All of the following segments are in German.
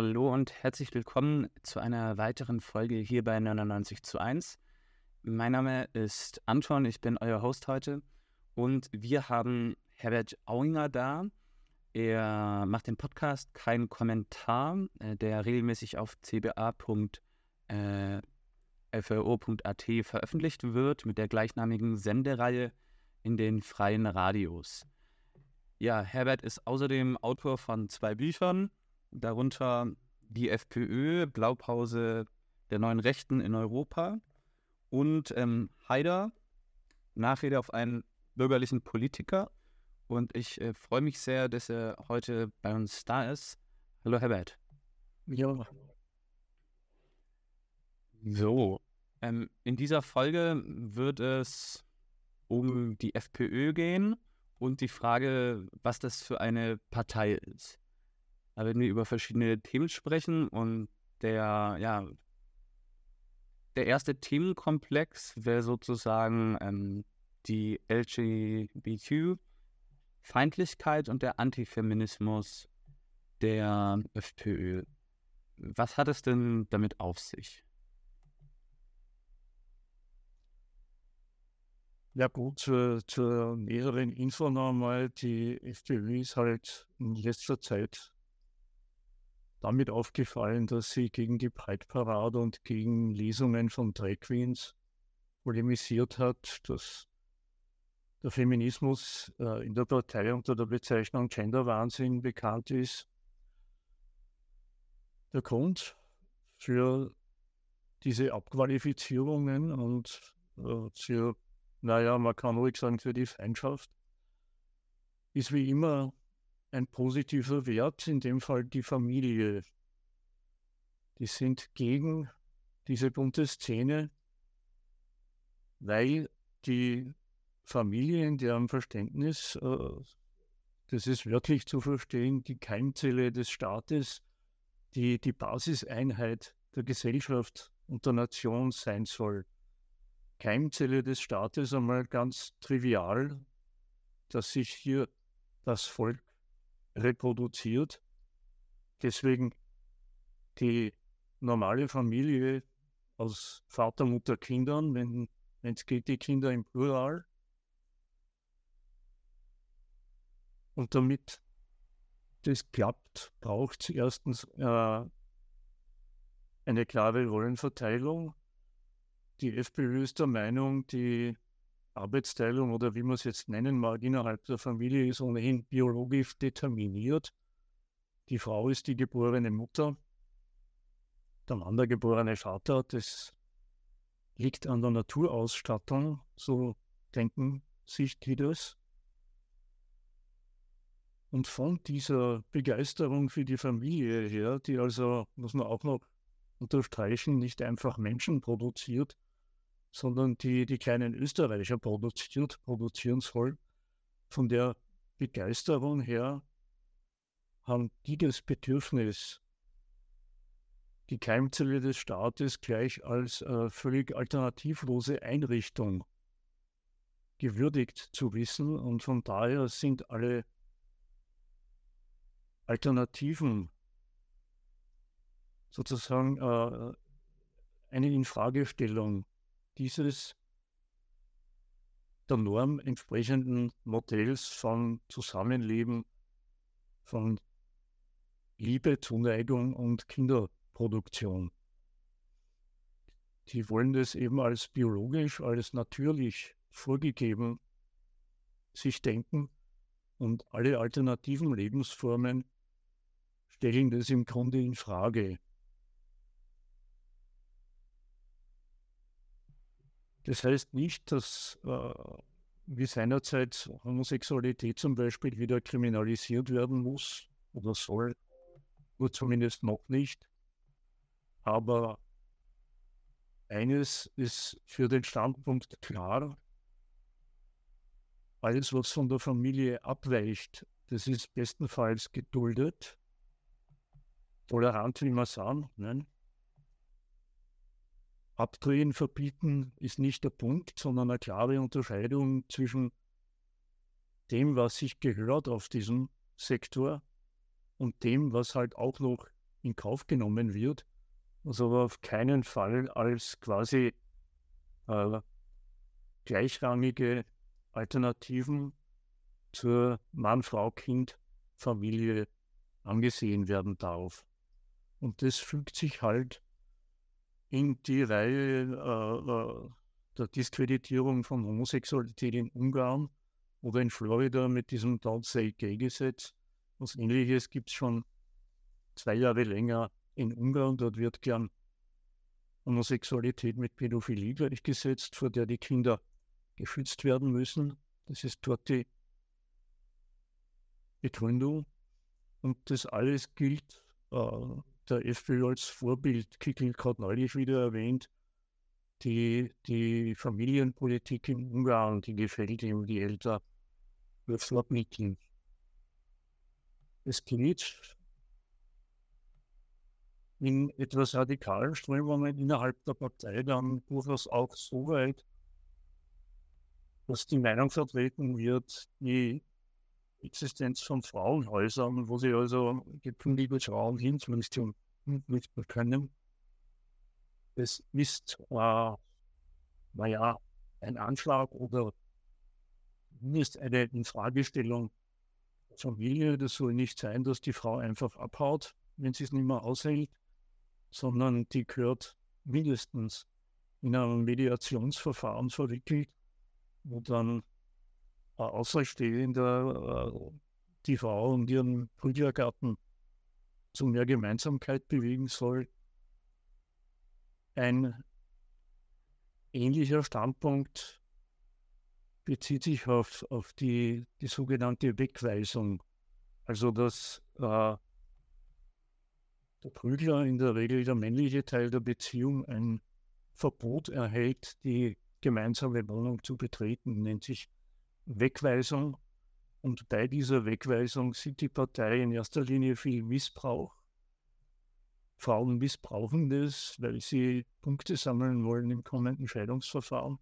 Hallo und herzlich willkommen zu einer weiteren Folge hier bei 99 zu 1. Mein Name ist Anton, ich bin euer Host heute und wir haben Herbert Auinger da. Er macht den Podcast Kein Kommentar, äh, der regelmäßig auf cba.fro.at äh, veröffentlicht wird mit der gleichnamigen Sendereihe in den freien Radios. Ja, Herbert ist außerdem Autor von zwei Büchern, darunter die FPÖ, Blaupause der neuen Rechten in Europa und ähm, Haider, Nachrede auf einen bürgerlichen Politiker. Und ich äh, freue mich sehr, dass er heute bei uns da ist. Hallo Herbert. Ja. So, ähm, in dieser Folge wird es um die FPÖ gehen und die Frage, was das für eine Partei ist. Da werden wir über verschiedene Themen sprechen und der, ja, der erste Themenkomplex wäre sozusagen ähm, die LGBTQ-Feindlichkeit und der Antifeminismus der FPÖ. Was hat es denn damit auf sich? Ja gut, zur, zur näheren Info nochmal, die FPÖ ist halt in letzter Zeit damit aufgefallen, dass sie gegen die Breitparade und gegen Lesungen von Drag Queens polemisiert hat, dass der Feminismus äh, in der Partei unter der Bezeichnung Genderwahnsinn bekannt ist. Der Grund für diese Abqualifizierungen und äh, für, naja, man kann ruhig sagen, für die Feindschaft, ist wie immer ein positiver Wert, in dem Fall die Familie. Die sind gegen diese bunte Szene, weil die Familie in deren Verständnis, äh, das ist wirklich zu verstehen, die Keimzelle des Staates, die die Basiseinheit der Gesellschaft und der Nation sein soll. Keimzelle des Staates einmal ganz trivial, dass sich hier das Volk reproduziert. Deswegen die normale Familie aus Vater, Mutter, Kindern, wenn es geht, die Kinder im Plural. Und damit das klappt, braucht es erstens äh, eine klare Rollenverteilung. Die FPÖ ist der Meinung, die Arbeitsteilung oder wie man es jetzt nennen mag, innerhalb der Familie ist ohnehin biologisch determiniert. Die Frau ist die geborene Mutter, der Mann der geborene Vater. Das liegt an der Naturausstattung, so denken sich die das. Und von dieser Begeisterung für die Familie her, die also, muss man auch noch unterstreichen, nicht einfach Menschen produziert, sondern die die kleinen Österreicher produziert, produzieren soll. Von der Begeisterung her haben die das Bedürfnis, die Keimzelle des Staates gleich als äh, völlig alternativlose Einrichtung gewürdigt zu wissen. Und von daher sind alle Alternativen sozusagen äh, eine Infragestellung dieses der Norm entsprechenden Modells von Zusammenleben, von Liebe, Zuneigung und Kinderproduktion. Die wollen das eben als biologisch, als natürlich vorgegeben sich denken und alle alternativen Lebensformen stellen das im Grunde in Frage. Das heißt nicht, dass äh, wie seinerzeit Homosexualität zum Beispiel wieder kriminalisiert werden muss oder soll, nur zumindest noch nicht. Aber eines ist für den Standpunkt klar, alles, was von der Familie abweicht, das ist bestenfalls geduldet, tolerant, wie man sagen. Nein? Abdrehen, verbieten ist nicht der Punkt, sondern eine klare Unterscheidung zwischen dem, was sich gehört auf diesem Sektor und dem, was halt auch noch in Kauf genommen wird, was aber auf keinen Fall als quasi äh, gleichrangige Alternativen zur Mann-Frau-Kind-Familie angesehen werden darf. Und das fügt sich halt in die Reihe äh, äh, der Diskreditierung von Homosexualität in Ungarn oder in Florida mit diesem Don't Say Gay-Gesetz. Was ähnliches gibt es schon zwei Jahre länger in Ungarn. Dort wird gern Homosexualität mit Pädophilie gleichgesetzt, vor der die Kinder geschützt werden müssen. Das ist dort die Begründung. Und das alles gilt äh, der FPÖ als Vorbild. Kickel hat neulich wieder erwähnt, die, die Familienpolitik in Ungarn, die gefällt ihm, die Eltern wird vermitteln. Es geht in etwas radikalen Strömungen innerhalb der Partei dann durchaus auch so weit, dass die Meinung vertreten wird, die Existenz von Frauenhäusern, wo sie also gekündigte Frauen hinflüchten nicht können. Das ist, äh, naja, ein Anschlag oder ist eine Infragestellung Familie. Das soll nicht sein, dass die Frau einfach abhaut, wenn sie es nicht mehr aushält, sondern die gehört mindestens in einem Mediationsverfahren verwickelt, wo dann Außerstehender äh, die Frau und ihren Brüdergarten zu mehr Gemeinsamkeit bewegen soll. Ein ähnlicher Standpunkt bezieht sich auf, auf die, die sogenannte Wegweisung. Also dass äh, der Prügler, in der Regel der männliche Teil der Beziehung, ein Verbot erhält, die gemeinsame Wohnung zu betreten, nennt sich Wegweisung. Und bei dieser Wegweisung sieht die Partei in erster Linie viel Missbrauch. Frauen missbrauchen das, weil sie Punkte sammeln wollen im kommenden Scheidungsverfahren.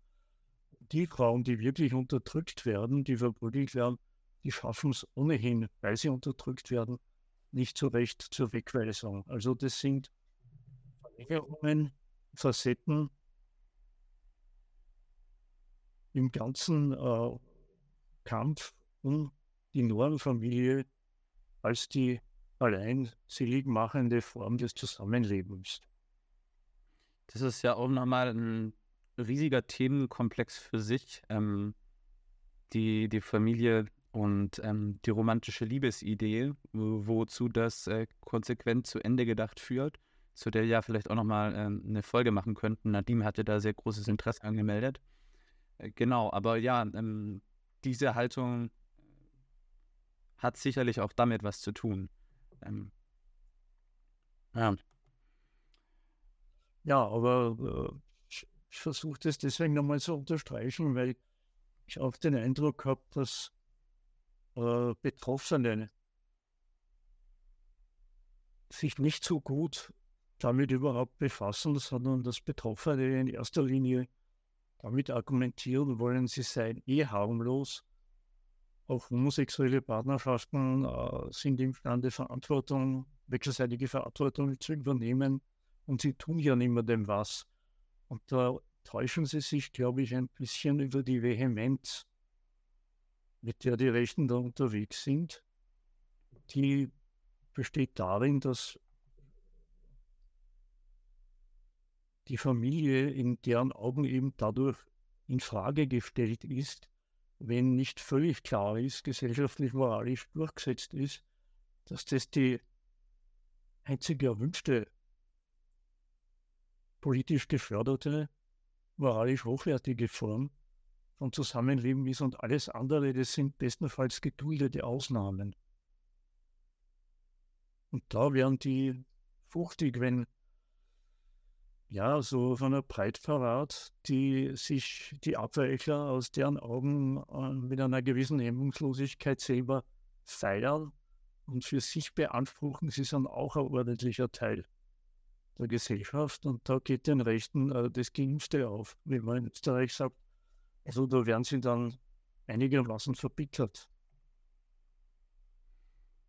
Die Frauen, die wirklich unterdrückt werden, die verprügelt werden, die schaffen es ohnehin, weil sie unterdrückt werden, nicht so recht zur Wegweisung. Also das sind Verlängerungen, Facetten im ganzen äh, Kampf um die Normfamilie als die allein selig machende Form des Zusammenlebens. Das ist ja auch nochmal ein riesiger Themenkomplex für sich. Ähm, die, die Familie und ähm, die romantische Liebesidee, wozu das äh, konsequent zu Ende gedacht führt, zu der ja vielleicht auch nochmal ähm, eine Folge machen könnten. Nadim hatte da sehr großes Interesse angemeldet. Äh, genau, aber ja, ähm, diese Haltung hat sicherlich auch damit was zu tun. Ähm, ja. Ja, aber äh, ich, ich versuche das deswegen nochmal zu unterstreichen, weil ich auch den Eindruck habe, dass äh, Betroffene sich nicht so gut damit überhaupt befassen, sondern dass Betroffene in erster Linie damit argumentieren wollen, sie seien eh harmlos. Auch homosexuelle Partnerschaften äh, sind imstande, Verantwortung, wechselseitige Verantwortung zu übernehmen und sie tun ja niemandem was. Und da täuschen sie sich, glaube ich, ein bisschen über die Vehemenz, mit der die Rechten da unterwegs sind. Die besteht darin, dass die Familie in deren Augen eben dadurch in Frage gestellt ist, wenn nicht völlig klar ist, gesellschaftlich moralisch durchgesetzt ist, dass das die einzige erwünschte politisch geförderte, moralisch hochwertige Form von Zusammenleben ist und alles andere, das sind bestenfalls geduldete Ausnahmen. Und da wären die fruchtig, wenn ja, so von einer Breitverrat, die sich die Abweichler aus deren Augen äh, mit einer gewissen Hemmungslosigkeit selber feiern und für sich beanspruchen, sie sind auch ein ordentlicher Teil der Gesellschaft und da geht den Rechten äh, das Geimpfte auf, wie man in Österreich sagt. Also da werden sie dann einigermaßen verbittert.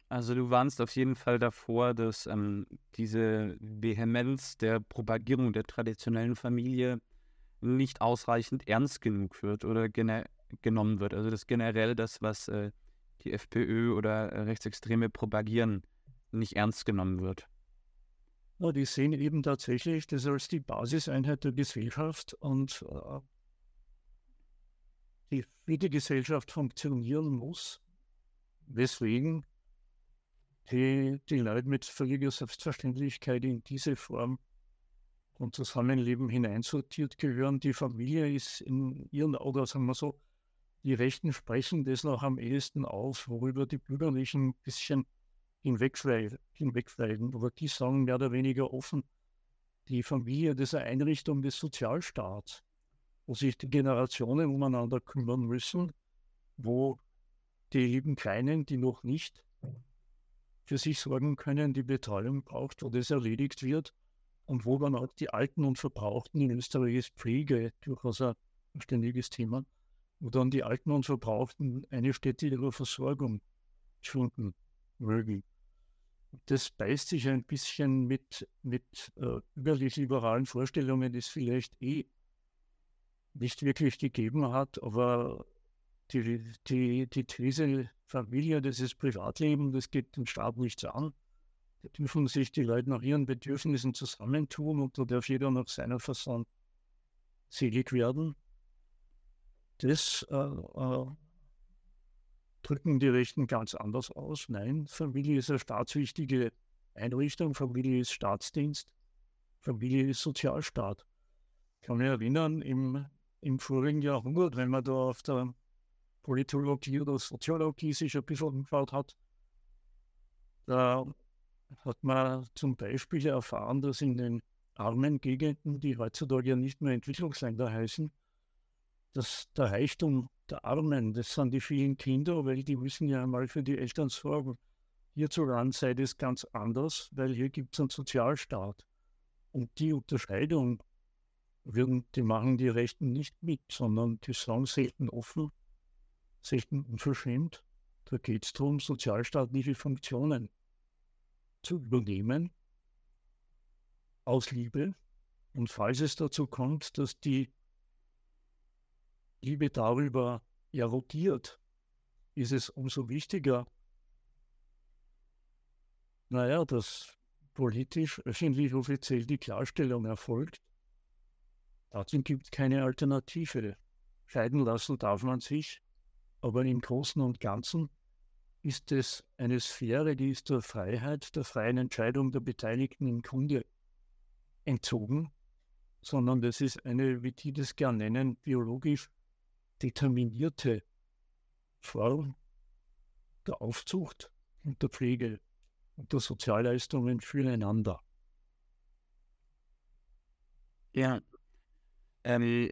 Also du warnst auf jeden Fall davor, dass ähm, diese Vehemenz der Propagierung der traditionellen Familie nicht ausreichend ernst genug wird oder genommen wird. Also dass generell das, was äh, die FPÖ oder äh, Rechtsextreme propagieren, nicht ernst genommen wird. Ja, die sehen eben tatsächlich das als die Basiseinheit der Gesellschaft und äh, die, wie die Gesellschaft funktionieren muss, weswegen die, die Leute mit völliger Selbstverständlichkeit in diese Form von Zusammenleben hineinsortiert gehören. Die Familie ist in ihren Augen, sagen wir so, die Rechten sprechen das noch am ehesten auf, worüber die Bürgerlichen ein bisschen hinwegfliegen. Aber die sagen mehr oder weniger offen, die Familie, das ist eine Einrichtung des Sozialstaats, wo sich die Generationen umeinander kümmern müssen, wo die lieben Kleinen, die noch nicht für sich sorgen können, die Betreuung braucht, wo das erledigt wird und wo dann auch die Alten und Verbrauchten, in Österreich ist Pflege durchaus ein ständiges Thema, wo dann die Alten und Verbrauchten eine Stätte ihrer Versorgung finden mögen. Das beißt sich ein bisschen mit, mit äh, bürgerlich-liberalen Vorstellungen, die es vielleicht eh nicht wirklich gegeben hat, aber die, die, die These Familie, das ist Privatleben, das geht dem Staat nichts an. Da dürfen sich die Leute nach ihren Bedürfnissen zusammentun und da darf jeder nach seiner Fasson selig werden. Das äh, äh, drücken die Rechten ganz anders aus. Nein, Familie ist eine staatswichtige Einrichtung, Familie ist Staatsdienst, Familie ist Sozialstaat. Ich kann mich erinnern, im, im vorigen Jahrhundert, wenn man da auf der Politologie oder Soziologie sich ein bisschen umgeschaut hat, da hat man zum Beispiel erfahren, dass in den armen Gegenden, die heutzutage ja nicht mehr Entwicklungsländer heißen, dass der Reichtum der Armen, das sind die vielen Kinder, weil die müssen ja einmal für die Eltern sorgen. Hierzulande sei das ganz anders, weil hier gibt es einen Sozialstaat. Und die Unterscheidung, würden, die machen die Rechten nicht mit, sondern die sagen selten offen, selten unverschämt. Da geht es darum, sozialstaatliche Funktionen zu übernehmen aus Liebe. Und falls es dazu kommt, dass die Liebe darüber erodiert, ist es umso wichtiger, naja, dass politisch, öffentlich, offiziell die Klarstellung erfolgt. Dazu gibt es keine Alternative. Scheiden lassen darf man sich, aber im Großen und Ganzen ist es eine Sphäre, die ist der Freiheit, der freien Entscheidung der Beteiligten im Kunde entzogen, sondern das ist eine, wie die das gern nennen, biologisch determinierte Form der Aufzucht und der Pflege und der Sozialleistungen füreinander. Ja. Ähm,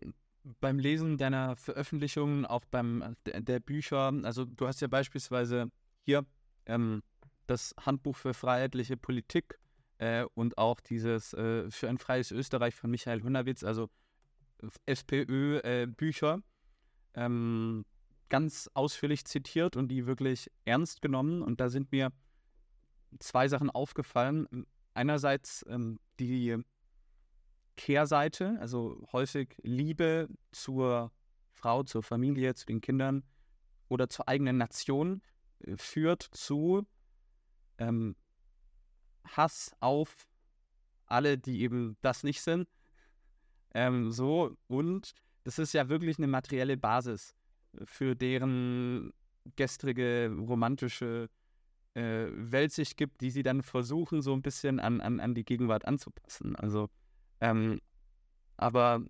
beim Lesen deiner Veröffentlichungen, auch beim der Bücher, also du hast ja beispielsweise hier ähm, das Handbuch für freiheitliche Politik äh, und auch dieses äh, für ein freies Österreich von Michael Hunderwitz, also FPÖ-Bücher, äh, ähm, ganz ausführlich zitiert und die wirklich ernst genommen. Und da sind mir zwei Sachen aufgefallen. Einerseits ähm, die Kehrseite, also häufig Liebe zur Frau, zur Familie, zu den Kindern oder zur eigenen Nation äh, führt zu ähm, Hass auf alle, die eben das nicht sind. Ähm, so, und das ist ja wirklich eine materielle Basis für deren gestrige romantische äh, Welt sich gibt, die sie dann versuchen, so ein bisschen an, an, an die Gegenwart anzupassen. Also ähm, aber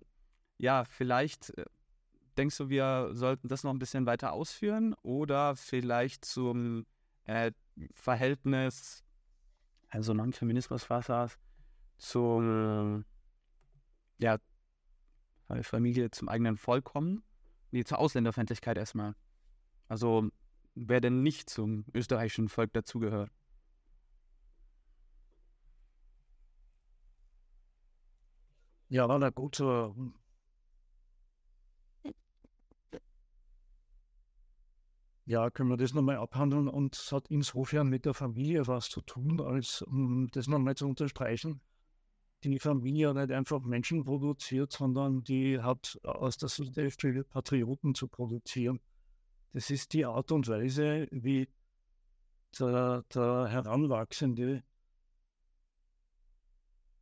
ja, vielleicht äh, denkst du, wir sollten das noch ein bisschen weiter ausführen oder vielleicht zum äh, Verhältnis, also Non-Feminismus was das, zum, ja, Familie zum eigenen Volk kommen? Nee, zur Ausländerfeindlichkeit erstmal. Also, wer denn nicht zum österreichischen Volk dazugehört? Ja, na gut. So. Hm. ja, können wir das nochmal abhandeln und es hat insofern mit der Familie was zu tun, als um das nochmal zu unterstreichen. Die Familie hat nicht einfach Menschen produziert, sondern die hat aus der Südhälfte Patrioten zu produzieren. Das ist die Art und Weise, wie der, der Heranwachsende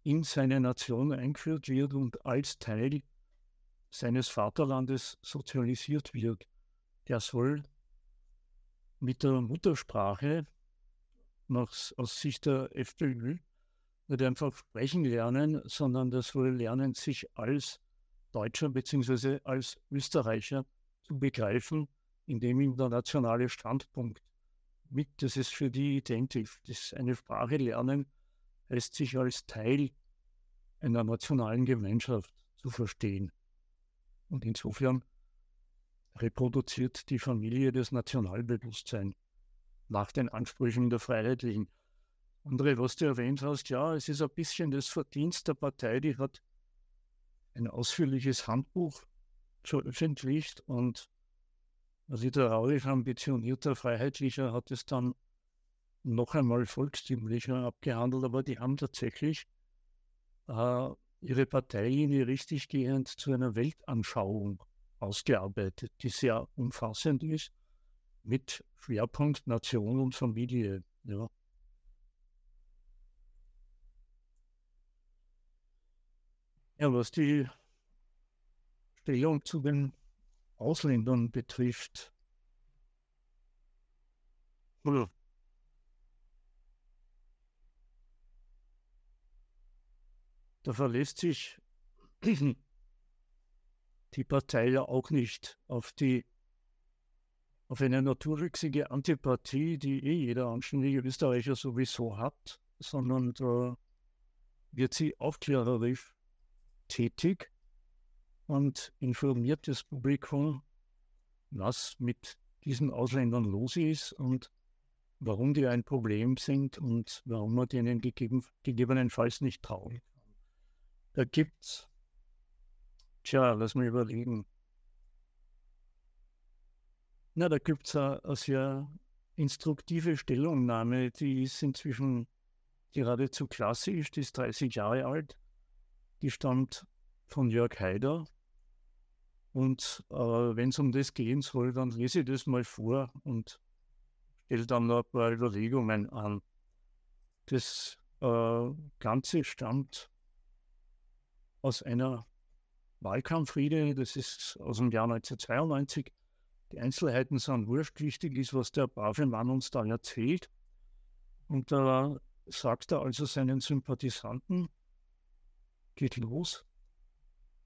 in seine Nation eingeführt wird und als Teil seines Vaterlandes sozialisiert wird. Der soll mit der Muttersprache nach, aus Sicht der FPÖ nicht einfach sprechen lernen, sondern das wohl lernen, sich als Deutscher bzw. als Österreicher zu begreifen, indem ihm der nationale Standpunkt mit, das ist für die identisch. Das eine Sprache lernen heißt sich als Teil einer nationalen Gemeinschaft zu verstehen. Und insofern reproduziert die Familie das Nationalbewusstsein nach den Ansprüchen der Freiheitlichen. Andere, was du erwähnt hast, ja, es ist ein bisschen das Verdienst der Partei, die hat ein ausführliches Handbuch veröffentlicht und literarisch ambitionierter Freiheitlicher hat es dann noch einmal volkstümlicher abgehandelt, aber die haben tatsächlich äh, ihre Parteilinie richtiggehend zu einer Weltanschauung ausgearbeitet, die sehr umfassend ist, mit Schwerpunkt Nation und Familie. Ja. Ja, was die Stellung zu den Ausländern betrifft, da verlässt sich die Partei ja auch nicht auf die auf eine naturwüchsige Antipathie, die eh jeder anständige Österreicher sowieso hat, sondern da wird sie aufklärerisch tätig und informiert das Publikum, was mit diesen Ausländern los ist und warum die ein Problem sind und warum man denen gegeben, gegebenenfalls nicht trauen. Da gibt es Tja, lass mal überlegen. Na, da gibt es eine sehr instruktive Stellungnahme, die ist inzwischen geradezu klassisch, die ist 30 Jahre alt. Die stammt von Jörg Haider. Und äh, wenn es um das gehen soll, dann lese ich das mal vor und stelle dann noch ein paar Überlegungen an. Das äh, Ganze stammt aus einer Wahlkampfrede, das ist aus dem Jahr 1992. Die Einzelheiten sind wurscht. Wichtig ist, was der brave Mann uns da erzählt. Und da sagt er also seinen Sympathisanten, geht los.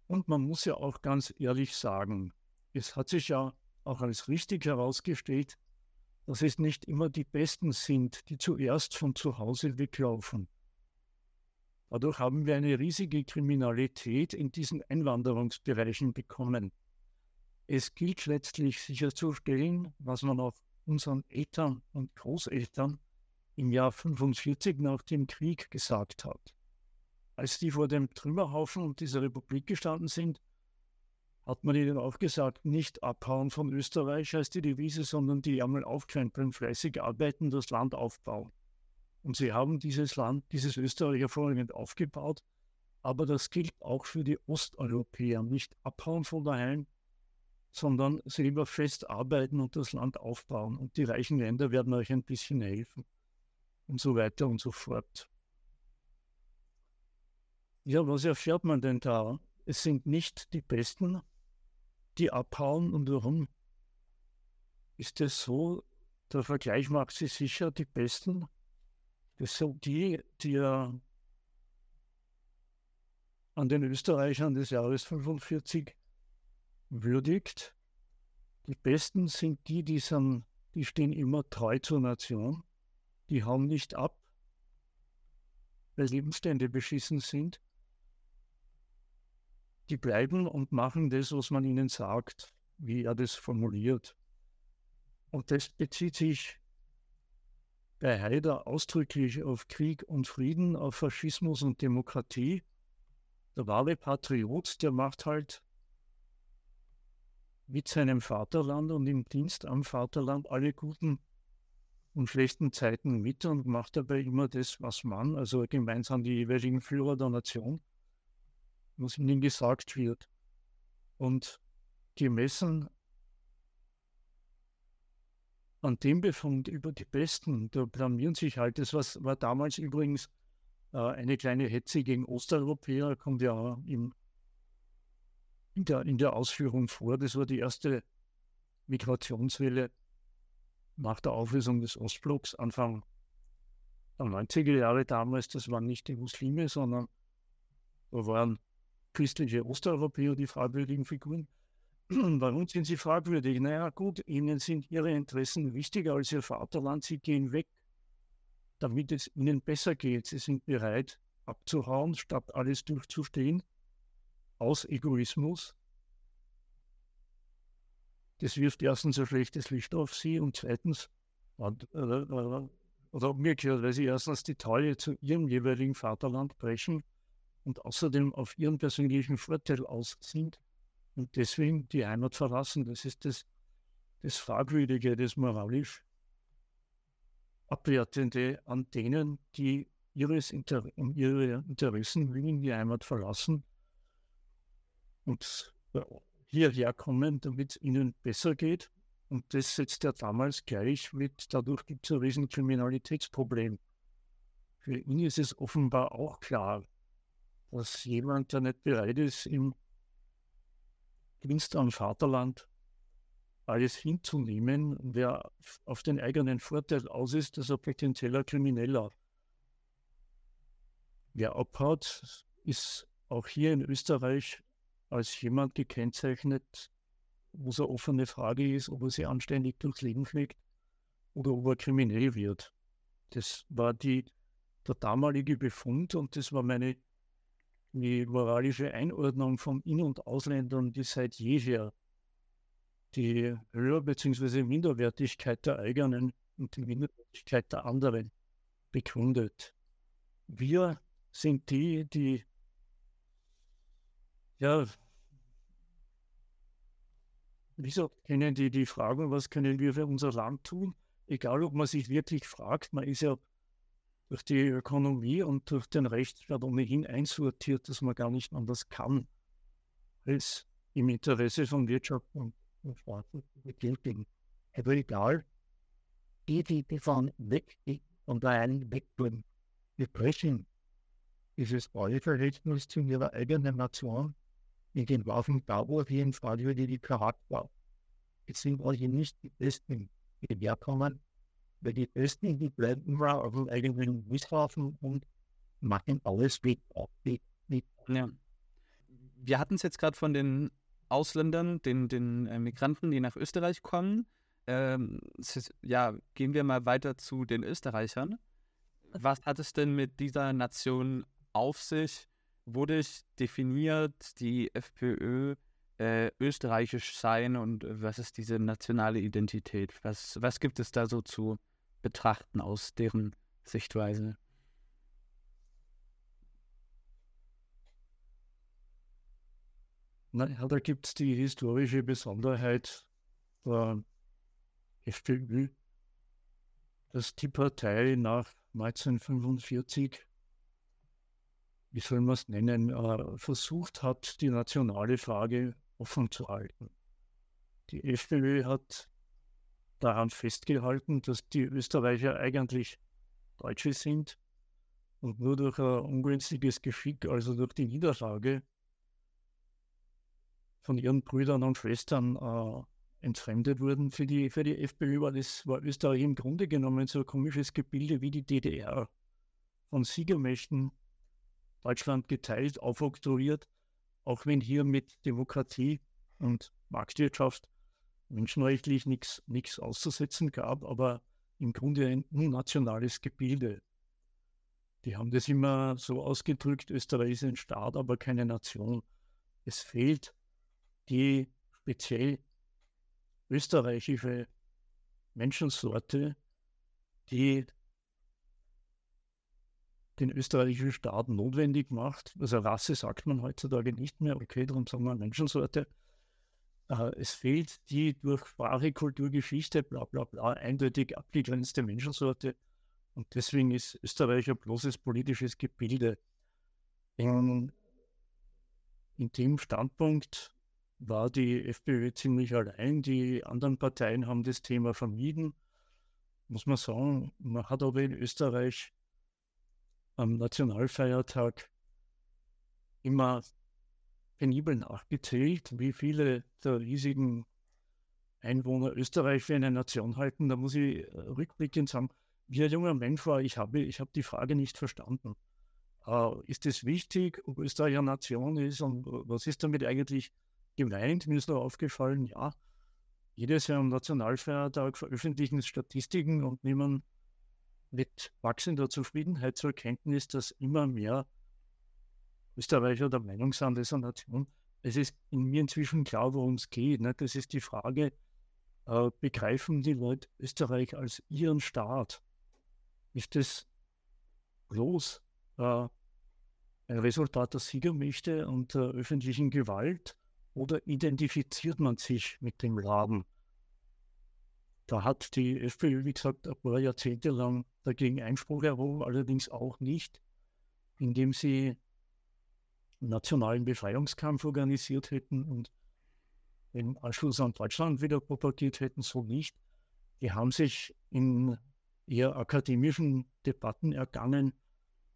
Und man muss ja auch ganz ehrlich sagen, es hat sich ja auch als richtig herausgestellt, dass es nicht immer die Besten sind, die zuerst von zu Hause weglaufen. Dadurch haben wir eine riesige Kriminalität in diesen Einwanderungsbereichen bekommen. Es gilt letztlich sicherzustellen, was man auch unseren Eltern und Großeltern im Jahr 45 nach dem Krieg gesagt hat. Als die vor dem Trümmerhaufen dieser Republik gestanden sind, hat man ihnen auch gesagt, nicht abhauen von Österreich als die Devise, sondern die Ärmel aufkrempeln, fleißig arbeiten, das Land aufbauen. Und sie haben dieses Land, dieses Österreich hervorragend aufgebaut. Aber das gilt auch für die Osteuropäer. Nicht abhauen von daheim, sondern selber fest arbeiten und das Land aufbauen. Und die reichen Länder werden euch ein bisschen helfen. Und so weiter und so fort. Ja, was erfährt man denn da? Es sind nicht die Besten, die abhauen. Und warum ist es so? Der Vergleich macht sie sicher die Besten das sind die, die er an den Österreichern des Jahres 45 würdigt. Die Besten sind die, die, sind, die stehen immer treu zur Nation. Die hauen nicht ab, weil Lebensstände beschissen sind. Die bleiben und machen das, was man ihnen sagt, wie er das formuliert. Und das bezieht sich bei Haider ausdrücklich auf Krieg und Frieden, auf Faschismus und Demokratie. Der wahre Patriot, der macht halt mit seinem Vaterland und im Dienst am Vaterland alle guten und schlechten Zeiten mit und macht dabei immer das, was man, also gemeinsam die jeweiligen Führer der Nation, was ihnen gesagt wird. Und gemessen an dem Befund über die Besten, da blamieren sich halt, das was, war damals übrigens äh, eine kleine Hetze gegen Osteuropäer, kommt ja im, in, der, in der Ausführung vor. Das war die erste Migrationswelle nach der Auflösung des Ostblocks, Anfang der 90er Jahre damals. Das waren nicht die Muslime, sondern da waren christliche Osteuropäer die fragwürdigen Figuren. Warum sind sie fragwürdig? Naja, gut, ihnen sind ihre Interessen wichtiger als ihr Vaterland. Sie gehen weg, damit es ihnen besser geht. Sie sind bereit, abzuhauen, statt alles durchzustehen, aus Egoismus. Das wirft erstens ein schlechtes Licht auf sie und zweitens, oder umgekehrt, weil sie erstens die Taille zu ihrem jeweiligen Vaterland brechen und außerdem auf ihren persönlichen Vorteil aus sind und deswegen die Heimat verlassen. Das ist das, das Fragwürdige, das moralisch Abwertende an denen, die ihres Inter um ihre Interessen willen die Heimat verlassen und hierher kommen, damit es ihnen besser geht. Und das setzt er damals gleich mit, dadurch gibt es ein riesen Kriminalitätsproblem. Für ihn ist es offenbar auch klar, dass jemand, der nicht bereit ist, im Dienst am Vaterland alles hinzunehmen, wer auf den eigenen Vorteil aus ist, dass er potenzieller Krimineller. Wer abhaut, ist auch hier in Österreich als jemand gekennzeichnet, wo es eine offene Frage ist, ob er sie anständig durchs Leben fliegt oder ob er kriminell wird. Das war die, der damalige Befund und das war meine die moralische Einordnung von In- und Ausländern, die seit jeher die Höher- bzw. Minderwertigkeit der eigenen und die Minderwertigkeit der anderen begründet. Wir sind die, die ja, wieso kennen die die Fragen, was können wir für unser Land tun? Egal, ob man sich wirklich fragt, man ist ja durch die Ökonomie und durch den Rechtsstaat ohnehin einsortiert, dass man gar nicht anders kann, als im Interesse von Wirtschaft und, und Staaten betätigen. Aber egal, die, die davon weg und da einen wegtun, wir brechen dieses Rollenverhältnis zu ihrer eigenen Nation in den Waffen Bauerfien Frage die Charakter. Jetzt sind wir nicht die Besten, die herkommen, weil die Besten, die bleiben immer auf dem eigenen Misshafen und machen alles mit. mit. Ja. Wir hatten es jetzt gerade von den Ausländern, den, den äh, Migranten, die nach Österreich kommen. Ähm, ja, gehen wir mal weiter zu den Österreichern. Was hat es denn mit dieser Nation auf sich? Wurde definiert die FPÖ äh, österreichisch sein und was ist diese nationale Identität? Was, was gibt es da so zu betrachten aus deren Sichtweise. Naja, da gibt es die historische Besonderheit der FPÖ, dass die Partei nach 1945, wie soll man es nennen, äh, versucht hat, die nationale Frage offen zu halten. Die FPÖ hat daran festgehalten, dass die Österreicher eigentlich Deutsche sind und nur durch ein ungünstiges Geschick, also durch die Niederlage von ihren Brüdern und Schwestern äh, entfremdet wurden. Für die, für die FPÖ war, das, war Österreich im Grunde genommen so ein komisches Gebilde wie die DDR. Von Siegermächten Deutschland geteilt, aufoktroyiert, auch wenn hier mit Demokratie und Marktwirtschaft menschenrechtlich nichts auszusetzen gab, aber im Grunde ein unnationales Gebilde. Die haben das immer so ausgedrückt, Österreich ist ein Staat, aber keine Nation. Es fehlt die speziell österreichische Menschensorte, die den österreichischen Staat notwendig macht. Also Rasse sagt man heutzutage nicht mehr, okay, darum sagen wir Menschensorte, äh, es fehlt die durch Sprache, Kultur, Geschichte, bla bla bla, eindeutig abgegrenzte Menschensorte. Und deswegen ist Österreich ein bloßes politisches Gebilde. In, in dem Standpunkt war die FPÖ ziemlich allein. Die anderen Parteien haben das Thema vermieden. Muss man sagen, man hat aber in Österreich am Nationalfeiertag immer penibel nachgezählt, wie viele der riesigen Einwohner Österreich für eine Nation halten. Da muss ich äh, rückblickend sagen, wie ein junger Mensch war, ich habe, ich habe die Frage nicht verstanden. Äh, ist es wichtig, ob Österreich eine Nation ist und was ist damit eigentlich gemeint? Mir ist nur aufgefallen, ja, jedes Jahr am Nationalfeiertag veröffentlichen Statistiken und nehmen mit wachsender Zufriedenheit zur Kenntnis, dass immer mehr Österreicher der Meinung sind, eine Nation. Es ist in mir inzwischen klar, worum es geht. Ne? Das ist die Frage, äh, begreifen die Leute Österreich als ihren Staat? Ist das bloß äh, ein Resultat der Siegermächte und der öffentlichen Gewalt oder identifiziert man sich mit dem Laden? Da hat die FPÖ, wie gesagt, ein paar Jahrzehnte lang dagegen Einspruch erhoben, allerdings auch nicht, indem sie nationalen Befreiungskampf organisiert hätten und den Anschluss an Deutschland wieder propagiert hätten, so nicht. Die haben sich in eher akademischen Debatten ergangen,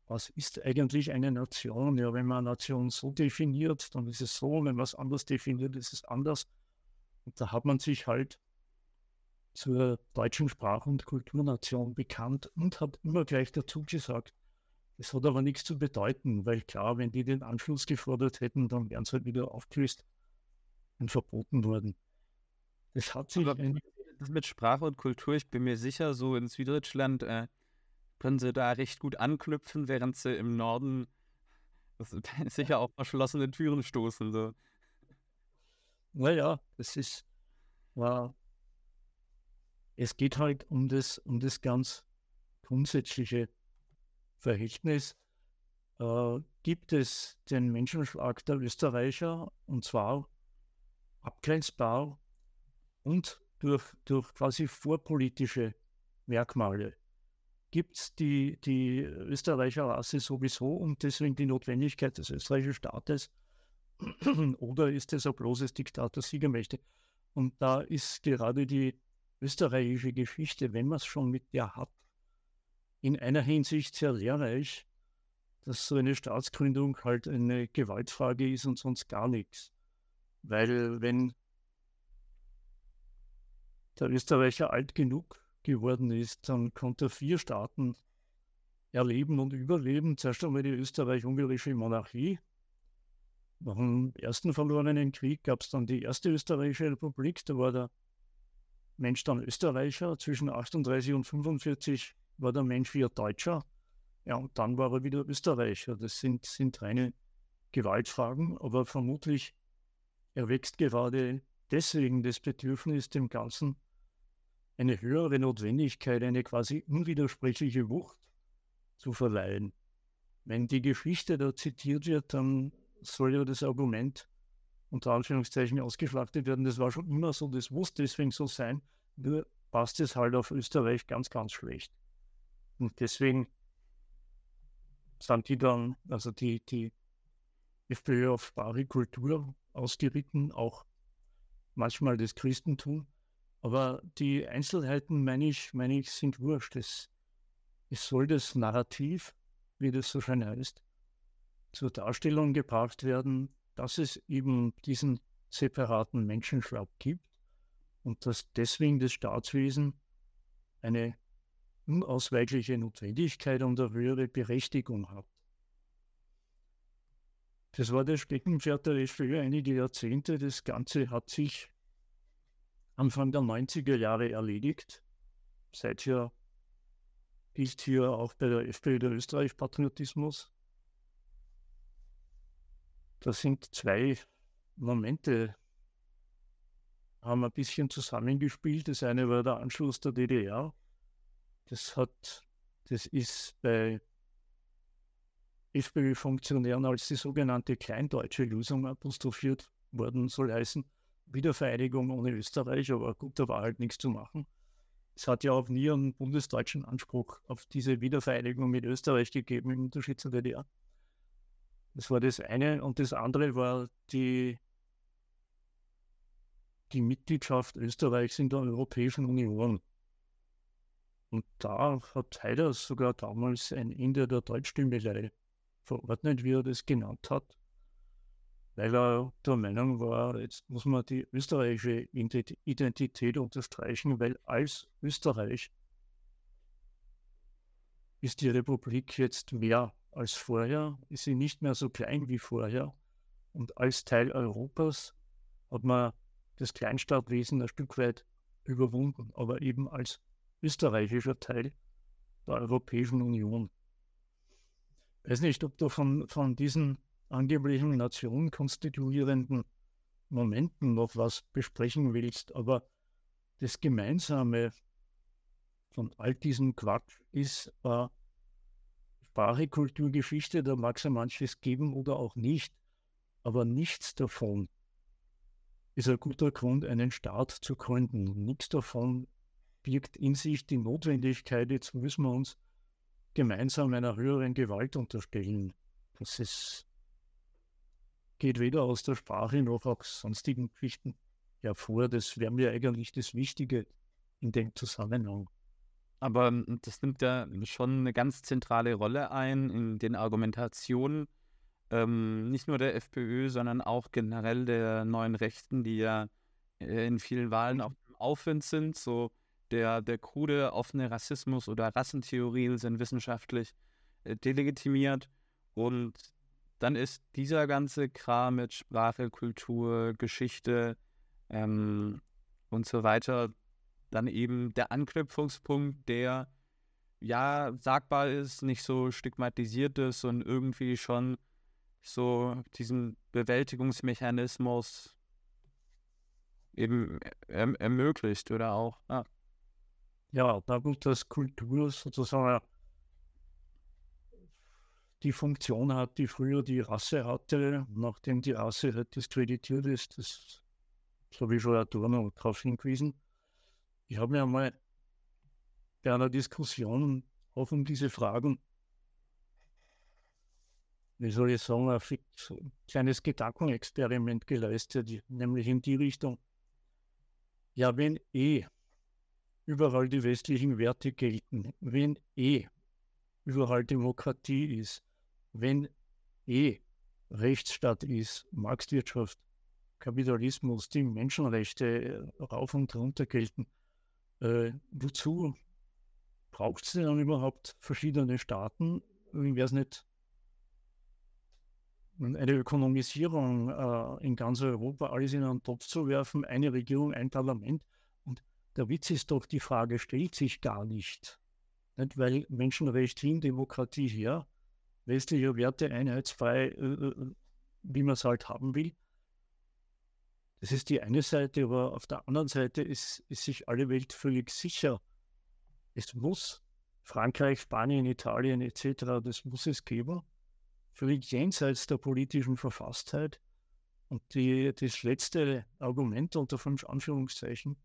was ist eigentlich eine Nation? Ja, wenn man eine Nation so definiert, dann ist es so, wenn man es anders definiert, ist es anders. Und da hat man sich halt zur deutschen Sprach- und Kulturnation bekannt und hat immer gleich dazu gesagt, das hat aber nichts zu bedeuten, weil klar, wenn die den Anschluss gefordert hätten, dann wären sie halt wieder aufgelöst und verboten worden. Das hat sich. Aber das mit Sprache und Kultur, ich bin mir sicher, so in Süddeutschland äh, können sie da recht gut anknüpfen, während sie im Norden sicher auf verschlossene Türen stoßen. So. Naja, das ist. War, es geht halt um das, um das ganz grundsätzliche Verhältnis äh, gibt es den Menschenschlag der Österreicher und zwar abgrenzbar und durch, durch quasi vorpolitische Merkmale. Gibt es die, die Österreicher Rasse sowieso und deswegen die Notwendigkeit des österreichischen Staates oder ist es ein bloßes Diktat der Siegermächte? Und da ist gerade die österreichische Geschichte, wenn man es schon mit der hat, in einer Hinsicht sehr lehrreich, dass so eine Staatsgründung halt eine Gewaltfrage ist und sonst gar nichts. Weil wenn der Österreicher alt genug geworden ist, dann konnte er vier Staaten erleben und überleben. Zuerst einmal die österreich-ungarische Monarchie. Nach dem ersten verlorenen Krieg gab es dann die erste österreichische Republik. Da war der Mensch dann Österreicher. Zwischen 38 und 45 war der Mensch wieder Deutscher. Ja, und dann war er wieder Österreicher. Das sind, sind reine Gewaltfragen, aber vermutlich erwächst gerade deswegen das Bedürfnis, dem Ganzen eine höhere Notwendigkeit, eine quasi unwidersprechliche Wucht zu verleihen. Wenn die Geschichte da zitiert wird, dann soll ja das Argument unter Anführungszeichen ausgeschlachtet werden. Das war schon immer so, das muss deswegen so sein, nur passt es halt auf Österreich ganz, ganz schlecht. Und deswegen sind die dann, also die, die FPÖ auf Sprache, Kultur ausgeritten, auch manchmal das Christentum. Aber die Einzelheiten, meine ich, meine ich, sind wurscht. Es, es soll das Narrativ, wie das so schön heißt, zur Darstellung gebracht werden, dass es eben diesen separaten Menschenschlag gibt und dass deswegen das Staatswesen eine unausweichliche Notwendigkeit und eine höhere Berechtigung hat. Das war das Steckenpferd der FPÖ einige Jahrzehnte. Das Ganze hat sich Anfang der 90er Jahre erledigt. Seither gilt hier auch bei der FPÖ der Österreich-Patriotismus. Das sind zwei Momente, haben ein bisschen zusammengespielt. Das eine war der Anschluss der DDR das hat, das ist bei FPÖ-Funktionären als die sogenannte kleindeutsche Lösung apostrophiert worden, soll heißen, Wiedervereinigung ohne Österreich, aber gut, da war halt nichts zu machen. Es hat ja auch nie einen bundesdeutschen Anspruch auf diese Wiedervereinigung mit Österreich gegeben, im Unterschied zur DDR. Das war das eine. Und das andere war die, die Mitgliedschaft Österreichs in der Europäischen Union. Und da hat Haider sogar damals ein Ende der Deutschstimmelei verordnet, wie er das genannt hat weil er der Meinung war, jetzt muss man die österreichische Identität unterstreichen, weil als Österreich ist die Republik jetzt mehr als vorher, ist sie nicht mehr so klein wie vorher. Und als Teil Europas hat man das Kleinstaatwesen ein Stück weit überwunden, aber eben als österreichischer Teil der Europäischen Union. Ich weiß nicht, ob du von, von diesen angeblichen Nation konstituierenden Momenten noch was besprechen willst, aber das Gemeinsame von all diesem Quatsch ist äh, Sprache, Kultur, Geschichte, da mag es ja manches geben oder auch nicht, aber nichts davon ist ein guter Grund, einen Staat zu gründen. Nichts davon birgt in sich die Notwendigkeit, jetzt müssen wir uns gemeinsam einer höheren Gewalt unterstellen. Das ist geht weder aus der Sprache noch aus sonstigen Geschichten hervor. Das wäre mir eigentlich das Wichtige in dem Zusammenhang. Aber hm, das nimmt ja schon eine ganz zentrale Rolle ein in den Argumentationen, ähm, nicht nur der FPÖ, sondern auch generell der neuen Rechten, die ja äh, in vielen Wahlen auch im Aufwind sind. So der, der krude, offene Rassismus oder Rassentheorien sind wissenschaftlich äh, delegitimiert. Und dann ist dieser ganze Kram mit Sprache, Kultur, Geschichte ähm, und so weiter dann eben der Anknüpfungspunkt, der ja sagbar ist, nicht so stigmatisiert ist und irgendwie schon so diesen Bewältigungsmechanismus eben er ermöglicht oder auch. Ja, ja da gut, dass Kultur sozusagen die Funktion hat, die früher die Rasse hatte, nachdem die Rasse halt diskreditiert ist. Das, habe ich schon Adorno darauf hingewiesen. Ich habe mir einmal bei einer Diskussion auch um diese Fragen, wie soll ich sagen, ein kleines Gedankenexperiment geleistet, nämlich in die Richtung, ja, wenn eh überall die westlichen Werte gelten, wenn eh überall Demokratie ist, wenn eh Rechtsstaat ist, Marktwirtschaft, Kapitalismus, die Menschenrechte äh, rauf und runter gelten, äh, wozu braucht es denn dann überhaupt verschiedene Staaten? Wäre es nicht eine Ökonomisierung äh, in ganz Europa, alles in einen Topf zu werfen, eine Regierung, ein Parlament? Der Witz ist doch, die Frage stellt sich gar nicht. nicht? Weil Menschenrecht hin, Demokratie her, westliche Werte einheitsfrei, äh, äh, wie man es halt haben will. Das ist die eine Seite, aber auf der anderen Seite ist, ist sich alle Welt völlig sicher. Es muss Frankreich, Spanien, Italien etc., das muss es geben. Völlig jenseits der politischen Verfasstheit. Und die, das letzte Argument unter fünf Anführungszeichen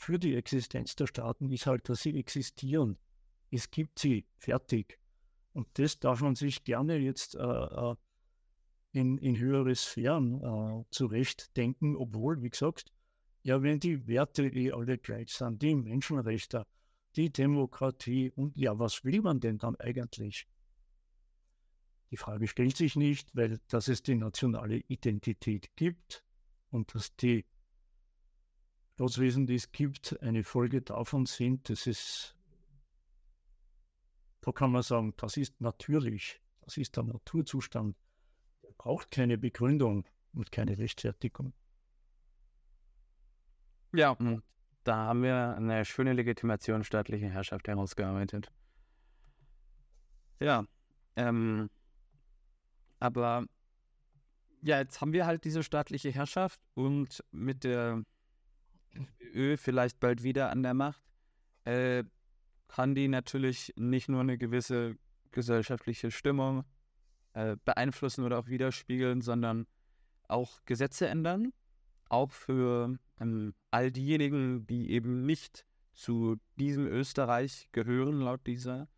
für die Existenz der Staaten ist halt, dass sie existieren. Es gibt sie, fertig. Und das darf man sich gerne jetzt äh, äh, in, in höhere Sphären äh, zurechtdenken, obwohl, wie gesagt, ja, wenn die Werte eh alle gleich sind, die Menschenrechte, die Demokratie und ja, was will man denn dann eigentlich? Die Frage stellt sich nicht, weil dass es die nationale Identität gibt und dass die Die es gibt, eine Folge davon sind, das ist da kann man sagen, das ist natürlich, das ist der Naturzustand. Er braucht keine Begründung und keine Rechtfertigung. Ja, und da haben wir eine schöne Legitimation staatlicher Herrschaft herausgearbeitet. Ja, ähm, aber ja, jetzt haben wir halt diese staatliche Herrschaft und mit der Ö vielleicht bald wieder an der Macht. Äh, kann die natürlich nicht nur eine gewisse gesellschaftliche Stimmung äh, beeinflussen oder auch widerspiegeln, sondern auch Gesetze ändern. auch für ähm, all diejenigen, die eben nicht zu diesem Österreich gehören, laut dieser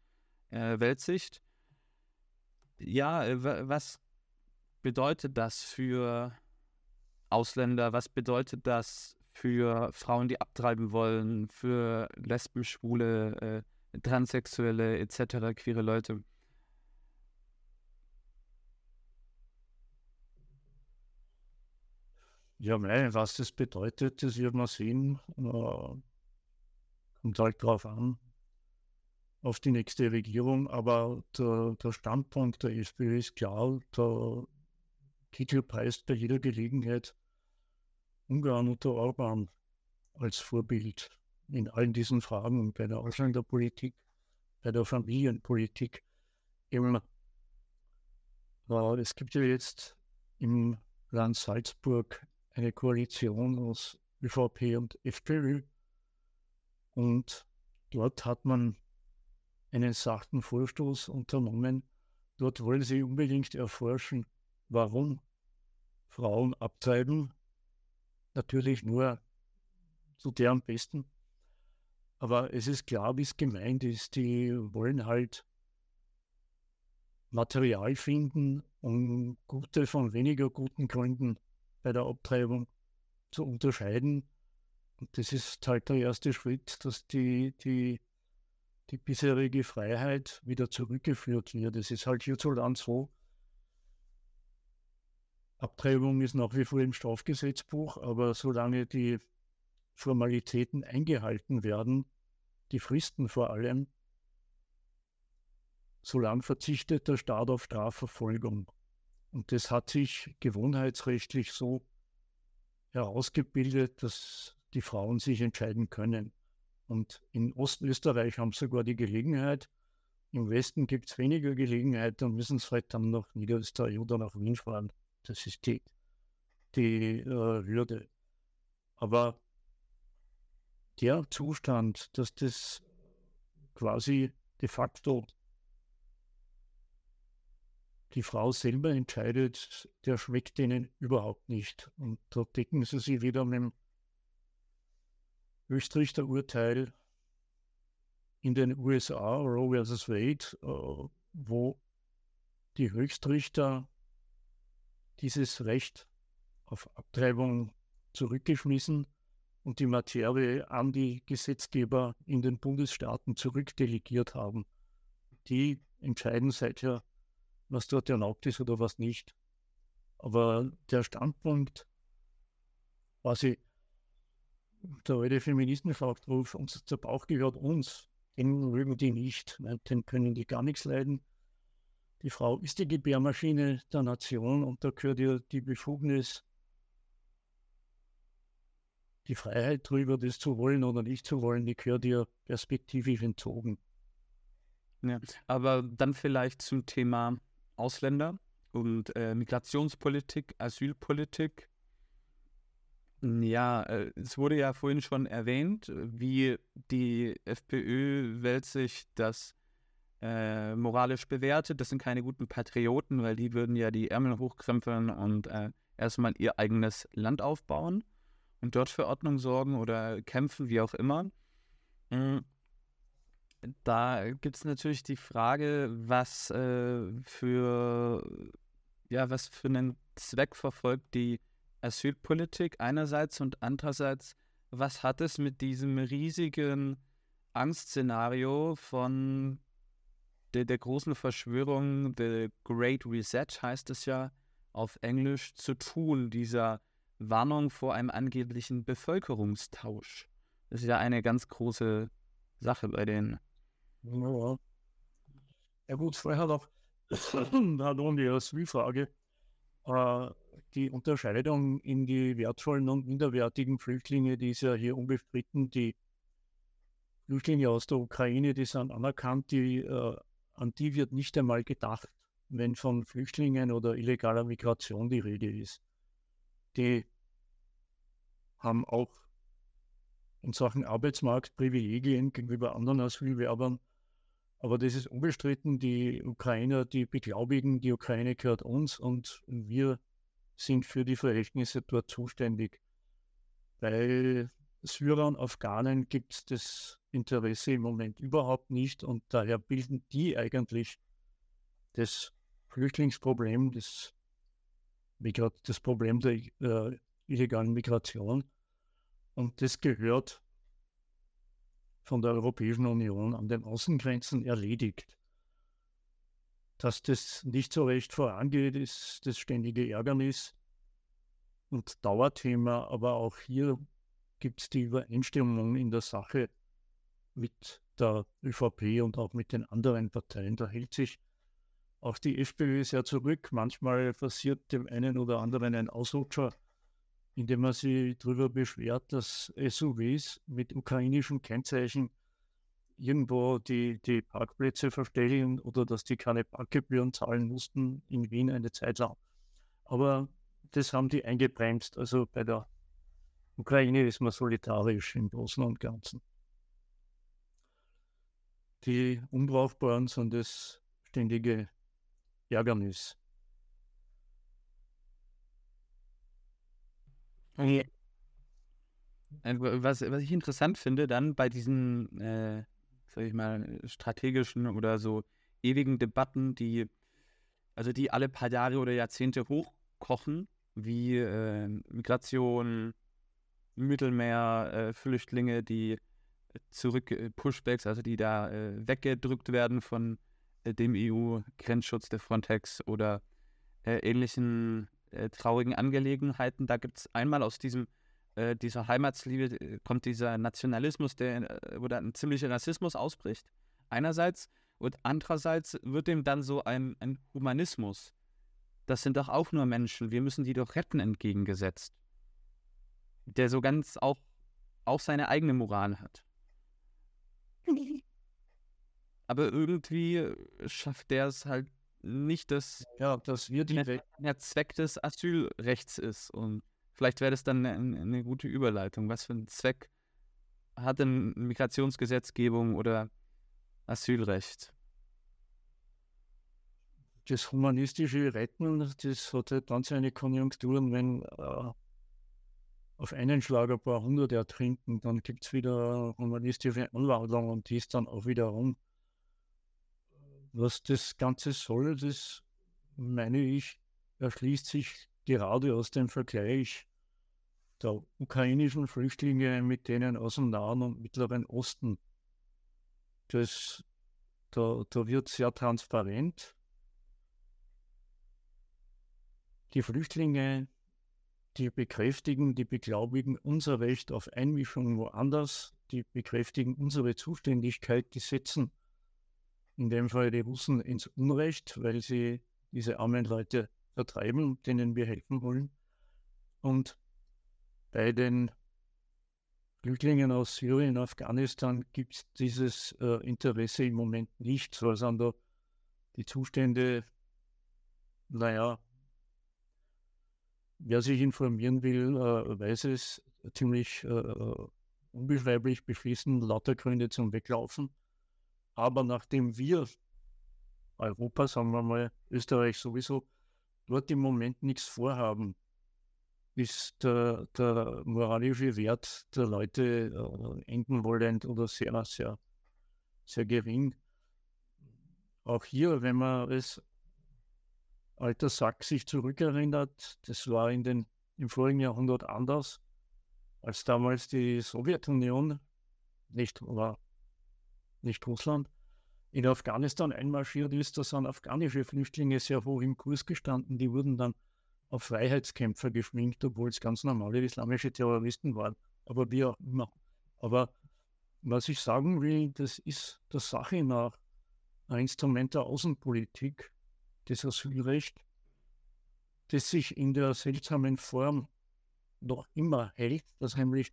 äh, Weltsicht. Ja, äh, was bedeutet das für Ausländer? Was bedeutet das für Frauen, die abtreiben wollen, für Lesben, Schwule, äh, Transsexuelle etc., queere Leute? Ja, mei, was das bedeutet, das wird man sehen. Äh, kommt halt drauf an, auf die nächste Regierung. Aber der, der Standpunkt der SPÖ ist klar, der Kickel preist bei jeder Gelegenheit Ungarn unter Orban als Vorbild in allen diesen Fragen, bei der Ausländerpolitik, bei der Familienpolitik. Eben, äh, es gibt ja jetzt im Land Salzburg eine Koalition aus ÖVP und FPÖ. Und dort hat man einen sachten Vorstoß unternommen. Dort wollen sie unbedingt erforschen, warum Frauen abtreiben. Natürlich nur zu deren Besten. Aber es ist klar, wie es gemeint ist. Die wollen halt Material finden, um gute von weniger guten Gründen bei der Abtreibung zu unterscheiden. Und das ist halt der erste Schritt, dass die, die, die bisherige Freiheit wieder zurückgeführt wird. Es ist halt hierzulande so, Abtreibung ist nach wie vor im Strafgesetzbuch, aber solange die Formalitäten eingehalten werden, die Fristen vor allem, solange verzichtet der Staat auf Strafverfolgung. Und das hat sich gewohnheitsrechtlich so herausgebildet, dass die Frauen sich entscheiden können. Und in Ostösterreich haben sie sogar die Gelegenheit. Im Westen gibt es weniger Gelegenheit, dann müssen sie halt dann nach Niederösterreich oder nach Wien fahren. Das ist die, die äh, Hürde. Aber der Zustand, dass das quasi de facto die Frau selber entscheidet, der schmeckt denen überhaupt nicht. Und da decken sie sich wieder mit dem Höchstrichterurteil in den USA, Roe vs. Wade, äh, wo die Höchstrichter dieses Recht auf Abtreibung zurückgeschmissen und die Materie an die Gesetzgeber in den Bundesstaaten zurückdelegiert haben. Die entscheiden seither was dort erlaubt ist oder was nicht. Aber der Standpunkt, quasi, der alte Feministenfachtruf, uns der Bauch gehört uns, den mögen die nicht, den können die gar nichts leiden. Die Frau ist die Gebärmaschine der Nation und da gehört ihr die Befugnis, die Freiheit drüber, das zu wollen oder nicht zu wollen, die gehört ihr perspektivisch entzogen. Ja, aber dann vielleicht zum Thema Ausländer und äh, Migrationspolitik, Asylpolitik. Ja, äh, es wurde ja vorhin schon erwähnt, wie die FPÖ-Welt das äh, moralisch bewertet. Das sind keine guten Patrioten, weil die würden ja die Ärmel hochkrempeln und äh, erstmal ihr eigenes Land aufbauen und dort für Ordnung sorgen oder kämpfen, wie auch immer. Mhm da gibt es natürlich die Frage, was äh, für ja, was für einen Zweck verfolgt die Asylpolitik einerseits und andererseits, was hat es mit diesem riesigen Angstszenario von der, der großen Verschwörung, The Great Reset heißt es ja auf Englisch, zu tun, dieser Warnung vor einem angeblichen Bevölkerungstausch. Das ist ja eine ganz große Sache bei den ja, ja gut, vorher noch, da nun die Asylfrage, äh, die Unterscheidung in die wertvollen und minderwertigen Flüchtlinge, die ist ja hier unbestritten. Die Flüchtlinge aus der Ukraine, die sind anerkannt, die, äh, an die wird nicht einmal gedacht, wenn von Flüchtlingen oder illegaler Migration die Rede ist. Die haben auch in Sachen Arbeitsmarkt Privilegien gegenüber anderen Asylwerbern aber das ist unbestritten. Die Ukrainer, die beglaubigen, die Ukraine gehört uns und wir sind für die Verhältnisse dort zuständig. Syrern, Afghanen gibt es das Interesse im Moment überhaupt nicht und daher bilden die eigentlich das Flüchtlingsproblem, das, das Problem der äh, illegalen Migration. Und das gehört von der Europäischen Union an den Außengrenzen erledigt. Dass das nicht so recht vorangeht, ist das ständige Ärgernis und Dauerthema, aber auch hier gibt es die Übereinstimmung in der Sache mit der ÖVP und auch mit den anderen Parteien. Da hält sich auch die FPÖ sehr zurück. Manchmal passiert dem einen oder anderen ein Ausrutscher, indem man sich darüber beschwert, dass SUVs mit ukrainischen Kennzeichen irgendwo die, die Parkplätze verstellen oder dass die keine Parkgebühren zahlen mussten in Wien eine Zeit lang. Aber das haben die eingebremst. Also bei der Ukraine ist man solidarisch im Großen und Ganzen. Die Unbrauchbaren sind das ständige Ärgernis. Äh, was, was ich interessant finde, dann bei diesen, äh, sag ich mal, strategischen oder so ewigen Debatten, die, also die alle paar Jahre oder Jahrzehnte hochkochen, wie äh, Migration, Mittelmeer, äh, die zurück, äh, Pushbacks, also die da äh, weggedrückt werden von äh, dem EU-Grenzschutz der Frontex oder äh, ähnlichen äh, traurigen Angelegenheiten. Da gibt es einmal aus diesem dieser Heimatsliebe kommt dieser Nationalismus, der, wo da ein ziemlicher Rassismus ausbricht. Einerseits und andererseits wird dem dann so ein, ein Humanismus. Das sind doch auch nur Menschen, wir müssen die doch retten entgegengesetzt. Der so ganz auch, auch seine eigene Moral hat. Aber irgendwie schafft der es halt nicht, dass, ja, dass wir die der, der Zweck des Asylrechts ist. Und vielleicht wäre das dann eine, eine, gute Überleitung. Was für einen Zweck hat denn Migrationsgesetzgebung oder Asylrecht? Das humanistische Retten, das hat halt dann seine Konjunkturen, wenn äh, auf einen Schlag ein paar hundert ertrinken, dann gibt es wieder humanistische Anwandlung und die ist dann auch wieder um. Was das Ganze soll, das meine ich, erschließt sich gerade aus dem Vergleich der ukrainischen Flüchtlinge mit denen aus dem Nahen und Mittleren Osten. Das, da, da wird sehr transparent. Die Flüchtlinge die bekräftigen, die beglaubigen unser Recht auf Einmischung woanders, die bekräftigen unsere Zuständigkeit, die setzen in dem Fall die Russen ins Unrecht, weil sie diese armen Leute vertreiben, denen wir helfen wollen. Und bei den Flüchtlingen aus Syrien, Afghanistan gibt es dieses äh, Interesse im Moment nicht, so sind da die Zustände, naja, Wer sich informieren will, äh, weiß es, ziemlich äh, unbeschreiblich beschließen, lauter Gründe zum Weglaufen. Aber nachdem wir, Europa, sagen wir mal, Österreich sowieso, dort im Moment nichts vorhaben, ist der, der moralische Wert der Leute äh, enden wollend oder sehr, sehr, sehr gering. Auch hier, wenn man es alter Sack sich zurückerinnert, das war in den, im vorigen Jahrhundert anders, als damals die Sowjetunion, nicht, oder nicht Russland, in Afghanistan einmarschiert ist, da sind afghanische Flüchtlinge sehr hoch im Kurs gestanden. Die wurden dann auf Freiheitskämpfer geschminkt, obwohl es ganz normale islamische Terroristen waren. Aber wie auch immer. Aber was ich sagen will, das ist der Sache nach ein Instrument der Außenpolitik, das Asylrecht, das sich in der seltsamen Form noch immer hält, dass nämlich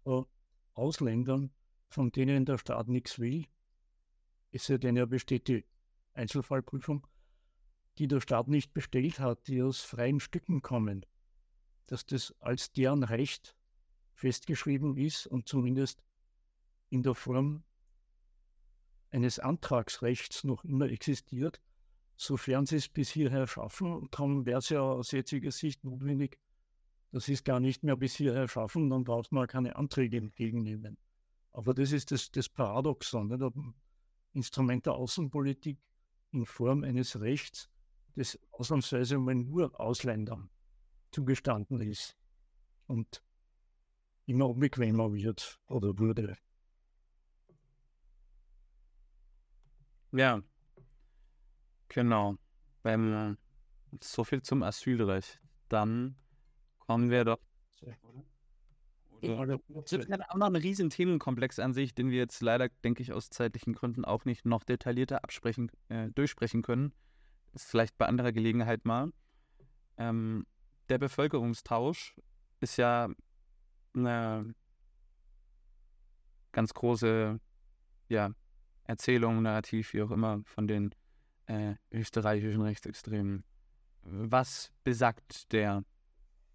Ausländern, von denen der Staat nichts will, es sei denn, er besteht die Einzelfallprüfung, die der Staat nicht bestellt hat, die aus freien Stücken kommen, dass das als deren Recht festgeschrieben ist und zumindest in der Form eines Antragsrechts noch immer existiert, sofern sie es bis hierher schaffen. Darum wäre es ja aus jetziger Sicht notwendig, Das ist gar nicht mehr bis hierher schaffen, dann braucht man keine Anträge entgegennehmen. Aber das ist das, das Paradoxon, nicht? Instrument der Außenpolitik in Form eines Rechts, das ausnahmsweise mal nur Ausländern zugestanden ist und immer unbequemer wird oder wurde. Ja, genau. Beim, so viel zum Asylrecht. Dann kommen wir doch. Es ist auch noch ein riesen Themenkomplex an sich, den wir jetzt leider, denke ich, aus zeitlichen Gründen auch nicht noch detaillierter absprechen, äh, durchsprechen können. Das ist vielleicht bei anderer Gelegenheit mal. Ähm, der Bevölkerungstausch ist ja eine ganz große ja, Erzählung, Narrativ, wie auch immer, von den äh, österreichischen Rechtsextremen. Was besagt der,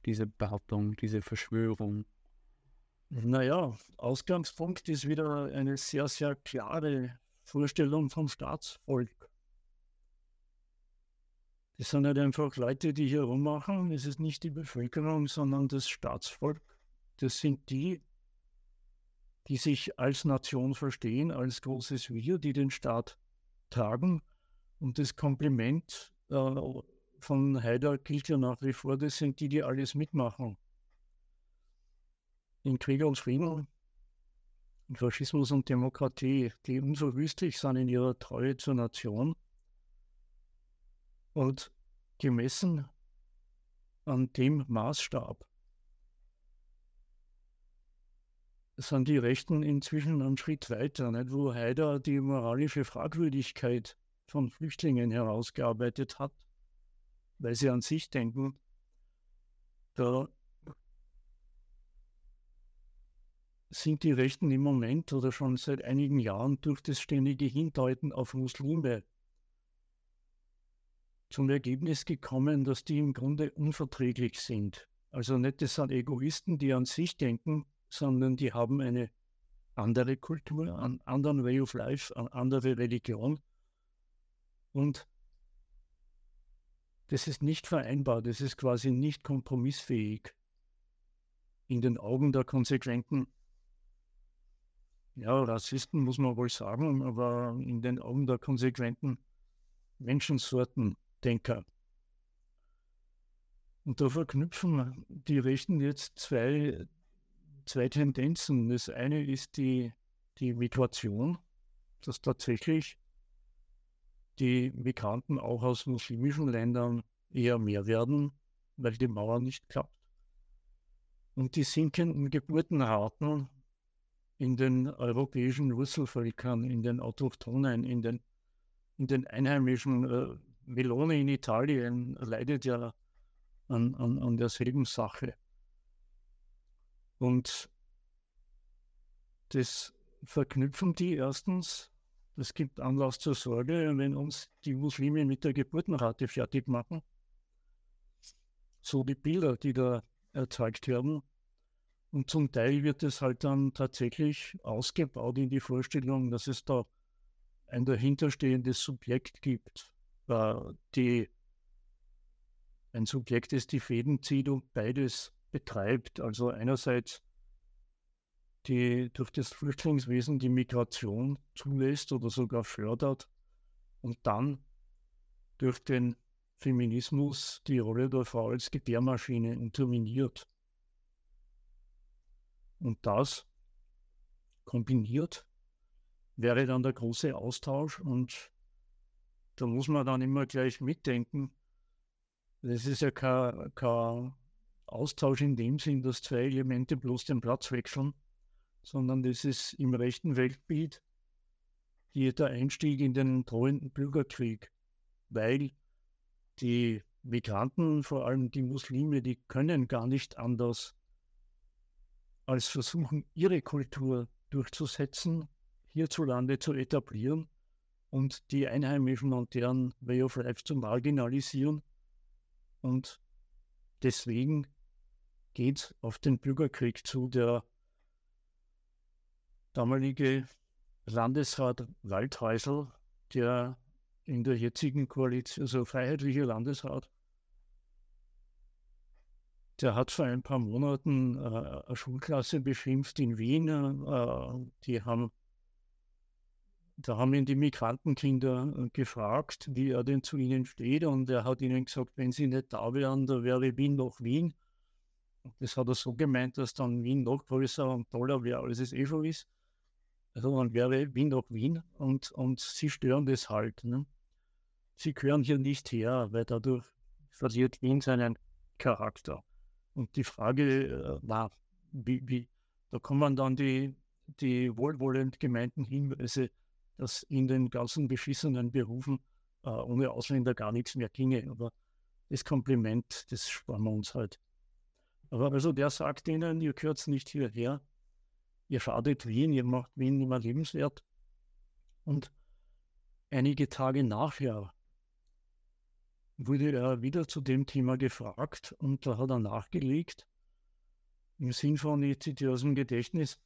diese Behauptung, diese Verschwörung? Naja, Ausgangspunkt ist wieder eine sehr, sehr klare Vorstellung vom Staatsvolk. Das sind nicht einfach Leute, die hier rummachen. Es ist nicht die Bevölkerung, sondern das Staatsvolk. Das sind die, die sich als Nation verstehen, als großes Wir, die den Staat tragen. Und das Kompliment äh, von Haider gilt ja nach wie vor, das sind die, die alles mitmachen. In Krieg und Frieden, in Faschismus und Demokratie, die unverwüstlich sind in ihrer Treue zur Nation und gemessen an dem Maßstab sind die Rechten inzwischen einen Schritt weiter, nicht? wo Haider die moralische Fragwürdigkeit von Flüchtlingen herausgearbeitet hat, weil sie an sich denken, da sind die Rechten im Moment oder schon seit einigen Jahren durch das ständige Hindeuten auf Muslime zum Ergebnis gekommen, dass die im Grunde unverträglich sind. Also nicht, das sind Egoisten, die an sich denken, sondern die haben eine andere Kultur, einen anderen Way of Life, eine andere Religion. Und das ist nicht vereinbar, das ist quasi nicht kompromissfähig in den Augen der konsequenten, ja, Rassisten muss man wohl sagen, aber in den Augen der konsequenten Menschensorten Denker. Und da verknüpfen die Rechten jetzt zwei, zwei Tendenzen. Das eine ist die, die Migration, dass tatsächlich die Migranten auch aus muslimischen Ländern eher mehr werden, weil die Mauer nicht klappt. Und die sinkenden Geburtenraten in den europäischen Wurzelvölkern, in den Autochthonen, in den, in den einheimischen äh, Melone in Italien leidet ja an, an, an derselben Sache. Und das verknüpfen die erstens. Das gibt Anlass zur Sorge, wenn uns die Muslime mit der Geburtenrate fertig machen. So die Bilder, die da erzeugt werden. Und zum Teil wird es halt dann tatsächlich ausgebaut in die Vorstellung, dass es da ein dahinterstehendes Subjekt gibt, die ein Subjekt ist, die Fäden zieht und beides betreibt. Also einerseits die durch das Flüchtlingswesen die Migration zulässt oder sogar fördert und dann durch den Feminismus die Rolle der Frau als Gebärmaschine unterminiert. Und das kombiniert wäre dann der große Austausch und da muss man dann immer gleich mitdenken. Das ist ja kein, kein Austausch in dem Sinn, dass zwei Elemente bloß den Platz wechseln, sondern das ist im rechten Weltbild hier der Einstieg in den drohenden Bürgerkrieg, weil die Migranten, vor allem die Muslime, die können gar nicht anders als versuchen, ihre Kultur durchzusetzen, hierzulande zu etablieren und die Einheimischen und deren Way of Life zu marginalisieren. Und deswegen geht auf den Bürgerkrieg zu. Der damalige Landesrat Waldhäusl, der in der jetzigen Koalition, also Freiheitliche Landesrat, der hat vor ein paar Monaten äh, eine Schulklasse beschimpft in Wien. Äh, die haben, da haben ihn die Migrantenkinder äh, gefragt, wie er denn zu ihnen steht. Und er hat ihnen gesagt, wenn sie nicht da wären, da wäre Wien noch Wien. Das hat er so gemeint, dass dann Wien noch größer und toller wäre, als es eh schon ist. Also dann wäre Wien noch Wien und, und sie stören das halt. Ne? Sie gehören hier nicht her, weil dadurch verliert Wien seinen Charakter. Und die Frage äh, war, wie, wie, da kommen dann die, die wohlwollend gemeinten Hinweise, dass in den ganzen beschissenen Berufen äh, ohne Ausländer gar nichts mehr ginge. Aber das Kompliment, das sparen wir uns halt. Aber also der sagt ihnen, ihr gehört nicht hierher, ihr schadet Wien, ihr macht Wien nicht mehr lebenswert. Und einige Tage nachher wurde er wieder zu dem Thema gefragt und da hat er nachgelegt, im Sinn von, ich zitiere aus dem Gedächtnis,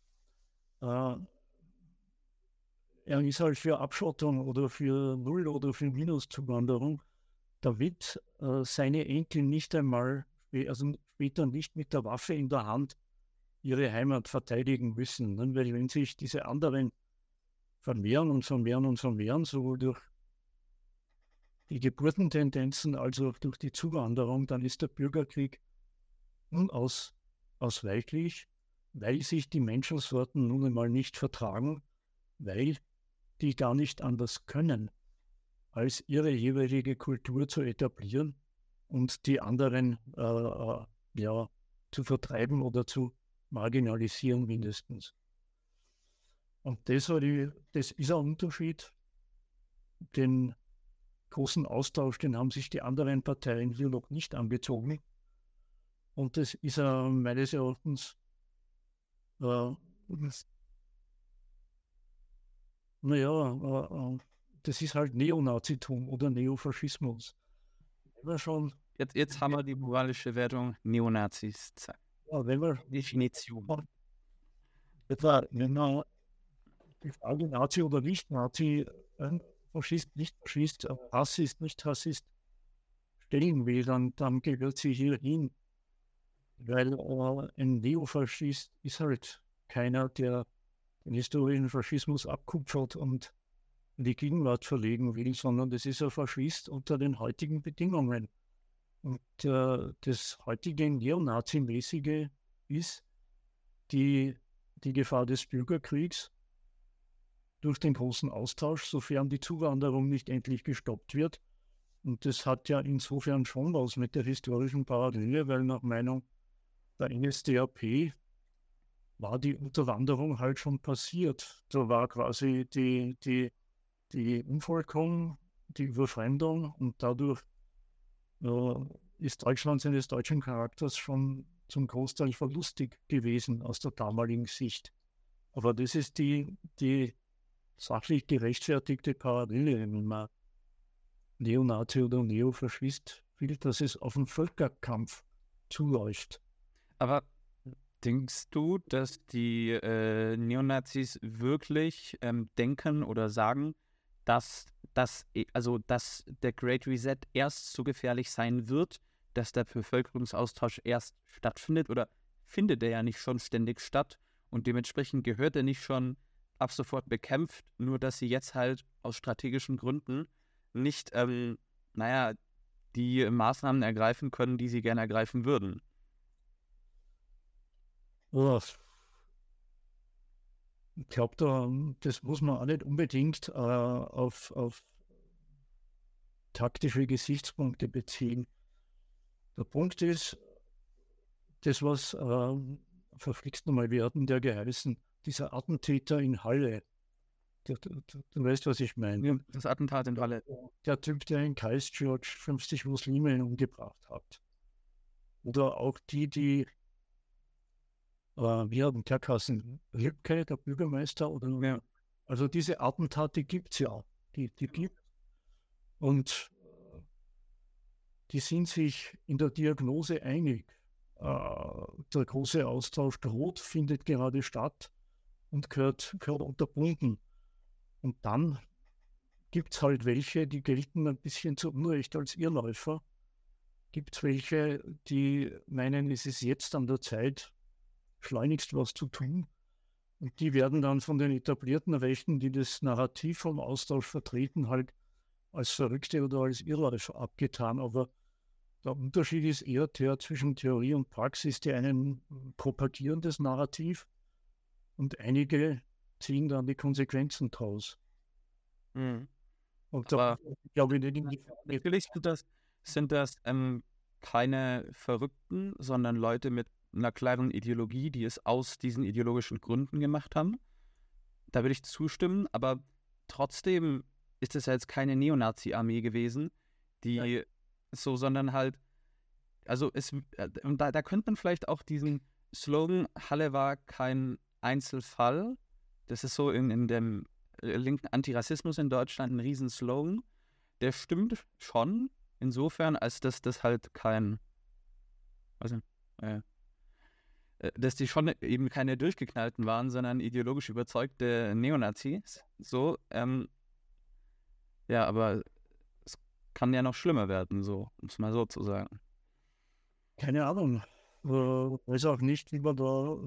äh, er ist halt für Abschottung oder für Null- oder für Minuszuwanderung, damit äh, seine Enkel nicht einmal, also später nicht mit der Waffe in der Hand ihre Heimat verteidigen müssen. Ne? Weil wenn sich diese anderen vermehren und vermehren und vermehren, sowohl durch die Geburtentendenzen als auch durch die Zuwanderung, dann ist der Bürgerkrieg unausweichlich, weil sich die Menschensorten nun einmal nicht vertragen, weil die gar nicht anders können, als ihre jeweilige Kultur zu etablieren und die anderen äh, äh ja, zu vertreiben oder zu marginalisieren mindestens. Und das, die, das ist ein Unterschied, den großen Austausch, den haben sich die anderen Parteien hier noch nicht angezogen. Und das ist äh, meines Erachtens äh, naja, äh, das ist halt Neonazitum oder Neofaschismus. schon Jetzt, jetzt haben wir die moralische Wertung Neonazis. Ja, Definition. Etwa, wenn man die Frage Nazi oder nicht Nazi, ein Faschist, nicht Faschist, Rassist, nicht Rassist stellen will, dann, dann gehört sie hier hin. Weil äh, ein Neofaschist ist halt keiner, der den historischen Faschismus abkupfert und in die Gegenwart verlegen will, sondern das ist ein Faschist unter den heutigen Bedingungen. Und äh, das heutige Neonazi-mäßige ist die, die Gefahr des Bürgerkriegs durch den großen Austausch, sofern die Zuwanderung nicht endlich gestoppt wird. Und das hat ja insofern schon was mit der historischen Parallele, weil nach Meinung der NSDAP war die Unterwanderung halt schon passiert. Da war quasi die, die, die Umvolkung, die Überfremdung und dadurch ist Deutschland seines deutschen Charakters schon zum Großteil verlustig gewesen aus der damaligen Sicht. Aber das ist die, die sachlich gerechtfertigte Parallele, wenn man Neonazi oder Neofaschist will, dass es auf einen Völkerkampf zuläuft. Aber denkst du, dass die äh, Neonazis wirklich ähm, denken oder sagen, dass, dass, also, dass der Great Reset erst so gefährlich sein wird, dass der Bevölkerungsaustausch erst stattfindet? Oder findet er ja nicht schon ständig statt? Und dementsprechend gehört er nicht schon ab sofort bekämpft, nur dass sie jetzt halt aus strategischen Gründen nicht, ähm, naja, die Maßnahmen ergreifen können, die sie gerne ergreifen würden. Ich glaube, da, das muss man auch nicht unbedingt äh, auf, auf taktische Gesichtspunkte beziehen. Der Punkt ist, das was äh, verflixt nochmal, wir hatten der geheißen, dieser Attentäter in Halle. Du, du, du weißt, was ich meine. Ja, das Attentat in Halle. Der Typ, der in Christchurch 50 Muslime umgebracht hat. Oder auch die, die, äh, wie haben der Kassen, Lübke, der Bürgermeister, oder ja. Also diese Attentate gibt es ja. Die, die gibt Und die sind sich in der Diagnose einig. Äh, der große Austausch droht, findet gerade statt und gehört, gehört unterbunden. Und dann gibt es halt welche, die gelten ein bisschen zu Unrecht als Irrläufer, gibt es welche, die meinen, es ist jetzt an der Zeit, schleunigst was zu tun. Und die werden dann von den etablierten Rechten, die das Narrativ vom Austausch vertreten, halt als Verrückte oder als Irrer abgetan. Aber der Unterschied ist eher der zwischen Theorie und Praxis. Die einen propagieren das Narrativ und einige ziehen dann die Konsequenzen draus. Mhm. Und da glaube ich nicht. Natürlich sind das, sind das ähm, keine Verrückten, sondern Leute mit einer klaren Ideologie, die es aus diesen ideologischen Gründen gemacht haben. Da würde ich zustimmen, aber trotzdem ist es ja jetzt keine Neonazi-Armee gewesen, die ja. so, sondern halt, also es, äh, da, da könnte man vielleicht auch diesen Slogan, Halle war kein Einzelfall, das ist so in, in dem linken Antirassismus in Deutschland ein Riesenslogan, der stimmt schon, insofern, als dass das halt kein, also, äh, dass die schon eben keine durchgeknallten waren, sondern ideologisch überzeugte Neonazis. So, ähm, ja, aber es kann ja noch schlimmer werden, so, um es mal so zu sagen. Keine Ahnung. Ich weiß auch nicht, wie man da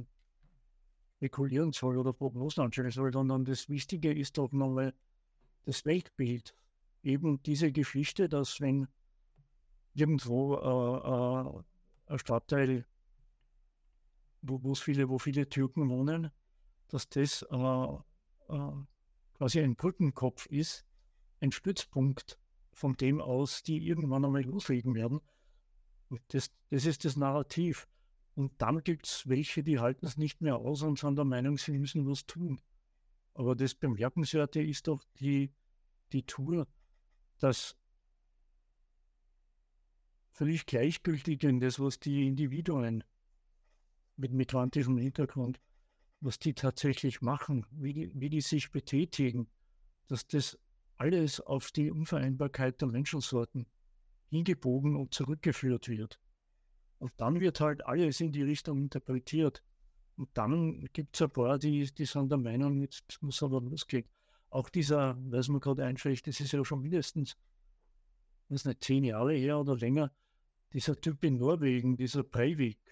spekulieren soll oder Prognosen anstellen soll, sondern das Wichtige ist doch nochmal das Weltbild. Eben diese Geschichte, dass wenn irgendwo äh, äh, ein Stadtteil wo, viele, wo viele Türken wohnen, dass das äh, äh, quasi ein Brückenkopf ist, ein Stützpunkt, von dem aus die irgendwann einmal loslegen werden. Das, das ist das Narrativ. Und dann gibt es welche, die halten es nicht mehr aus und sind der Meinung, sie müssen was tun. Aber das Bemerkenswerte ist doch die, die Tour, dass völlig gleichgültig in das, was die Individuen mit migrantischem Hintergrund, was die tatsächlich machen, wie die, wie die sich betätigen, dass das alles auf die Unvereinbarkeit der Menschensorten hingebogen und zurückgeführt wird. Und dann wird halt alles in die Richtung interpretiert. Und dann gibt es ein paar, die, die sind der Meinung, jetzt muss aber losgehen. Auch dieser, weiß man gerade einfällt, das ist ja schon mindestens, ist nicht zehn Jahre her oder länger, dieser Typ in Norwegen, dieser Breivik,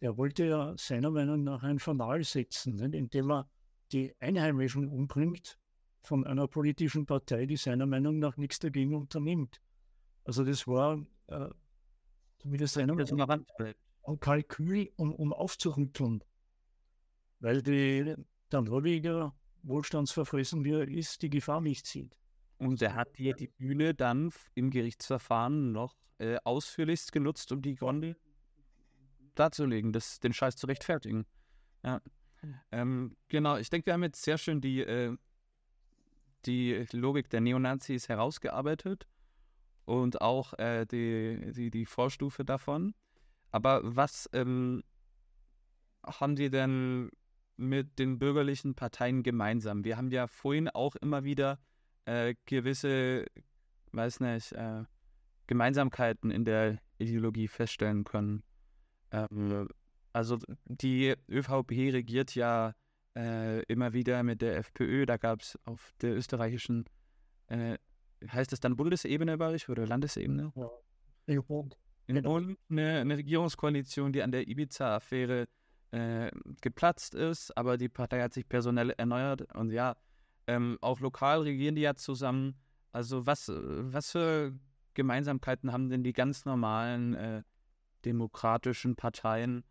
der wollte ja seiner Meinung nach ein Fanal setzen, nicht? indem er die Einheimischen umbringt von einer politischen Partei, die seiner Meinung nach nichts dagegen unternimmt. Also das war äh, zumindest seiner Meinung nach ein Kalkül, um, um aufzurütteln. Weil die, der Norweger, wohlstandsverfressen wie er ist, die Gefahr nicht sieht. Und er hat hier die Bühne dann im Gerichtsverfahren noch äh, ausführlichst genutzt, um die Gründe darzulegen, das, den Scheiß zu rechtfertigen. Ja. Hm. Ähm, genau, ich denke, wir haben jetzt sehr schön die, äh, die Logik der Neonazis herausgearbeitet und auch äh, die, die, die Vorstufe davon. Aber was ähm, haben die denn mit den bürgerlichen Parteien gemeinsam? Wir haben ja vorhin auch immer wieder äh, gewisse, weiß nicht, äh, Gemeinsamkeiten in der Ideologie feststellen können. Ähm, also die ÖVP regiert ja äh, immer wieder mit der FPÖ. Da gab es auf der österreichischen, äh, heißt das dann Bundesebene bei euch oder Landesebene? Ja. In Bund. In Bund eine, eine, Regierungskoalition, die an der Ibiza-Affäre äh, geplatzt ist, aber die Partei hat sich personell erneuert und ja, ähm, auch lokal regieren die ja zusammen. Also was, was für Gemeinsamkeiten haben denn die ganz normalen äh, demokratischen Parteien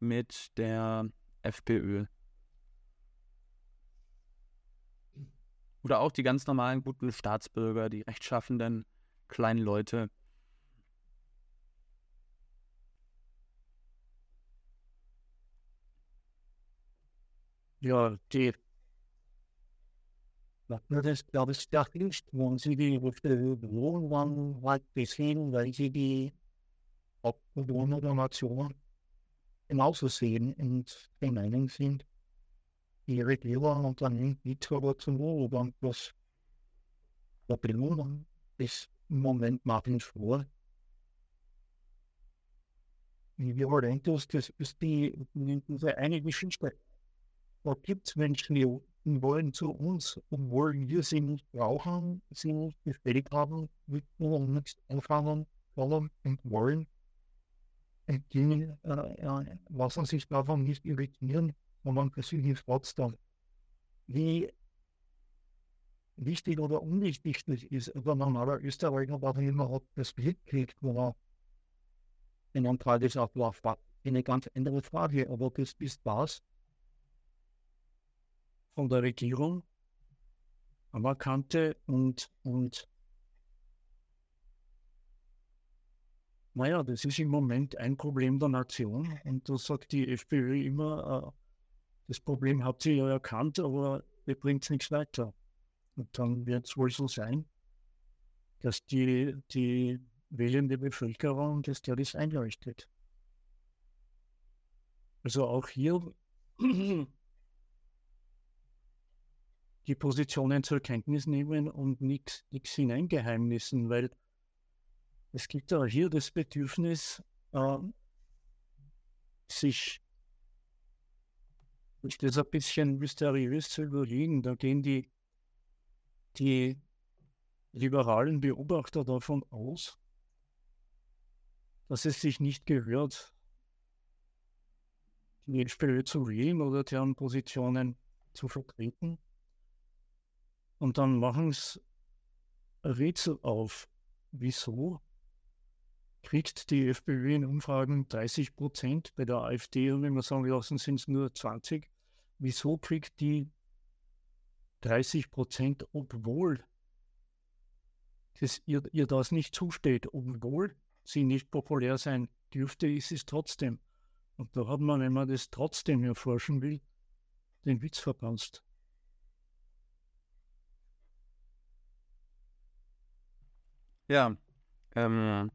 mit der FPÖ. Oder auch die ganz normalen guten Staatsbürger, die rechtschaffenden kleinen Leute. Ja, die das glaube ich nicht, wo sie die Wohnungen halt gesehen, weil sie die Hauptpersonen der Nation genauso sehen und der Meinung sind, die Regierung unternimmt nichts aber zum Wohlstand, was der Bildung ist im Moment machen vor. Wir wollen das, ist die, eine Geschichte. Da gibt es Menschen, die wollen zu uns, obwohl wir sie nicht brauchen, sie nicht bestätigt haben, mit uns nichts anfangen fordern und wollen. Die äh, lassen sich davon nicht irritieren, und man persönlich fragt dann, wie wichtig oder unwichtig das ist. Aber normaler Österreicher, warum immer hat das mitkriegt, wo er in einem Tagesablauf war. Eine ganz andere Frage, aber das ist was von der Regierung anerkannte und, und naja, das ist im Moment ein Problem der Nation und da sagt die FPÖ immer, äh, das Problem habt ihr ja erkannt, aber ihr bringt nichts weiter. Und dann wird es wohl so sein, dass die, die wählende Bevölkerung das der das einleuchtet. Also auch hier die Positionen zur Kenntnis nehmen und nichts hineingeheimnissen, weil es gibt auch hier das Bedürfnis, äh, sich das ein bisschen mysteriös zu überlegen. Da gehen die, die liberalen Beobachter davon aus, dass es sich nicht gehört, die FPÖ zu wählen oder deren Positionen zu vertreten. Und dann machen es Rätsel auf. Wieso kriegt die FPÖ in Umfragen 30 Prozent, bei der AfD, und wenn wir sagen lassen, sind es nur 20. Wieso kriegt die 30 Prozent, obwohl das ihr, ihr das nicht zusteht, obwohl sie nicht populär sein dürfte, ist es trotzdem. Und da hat man, wenn man das trotzdem erforschen will, den Witz verpasst. Ja, ähm,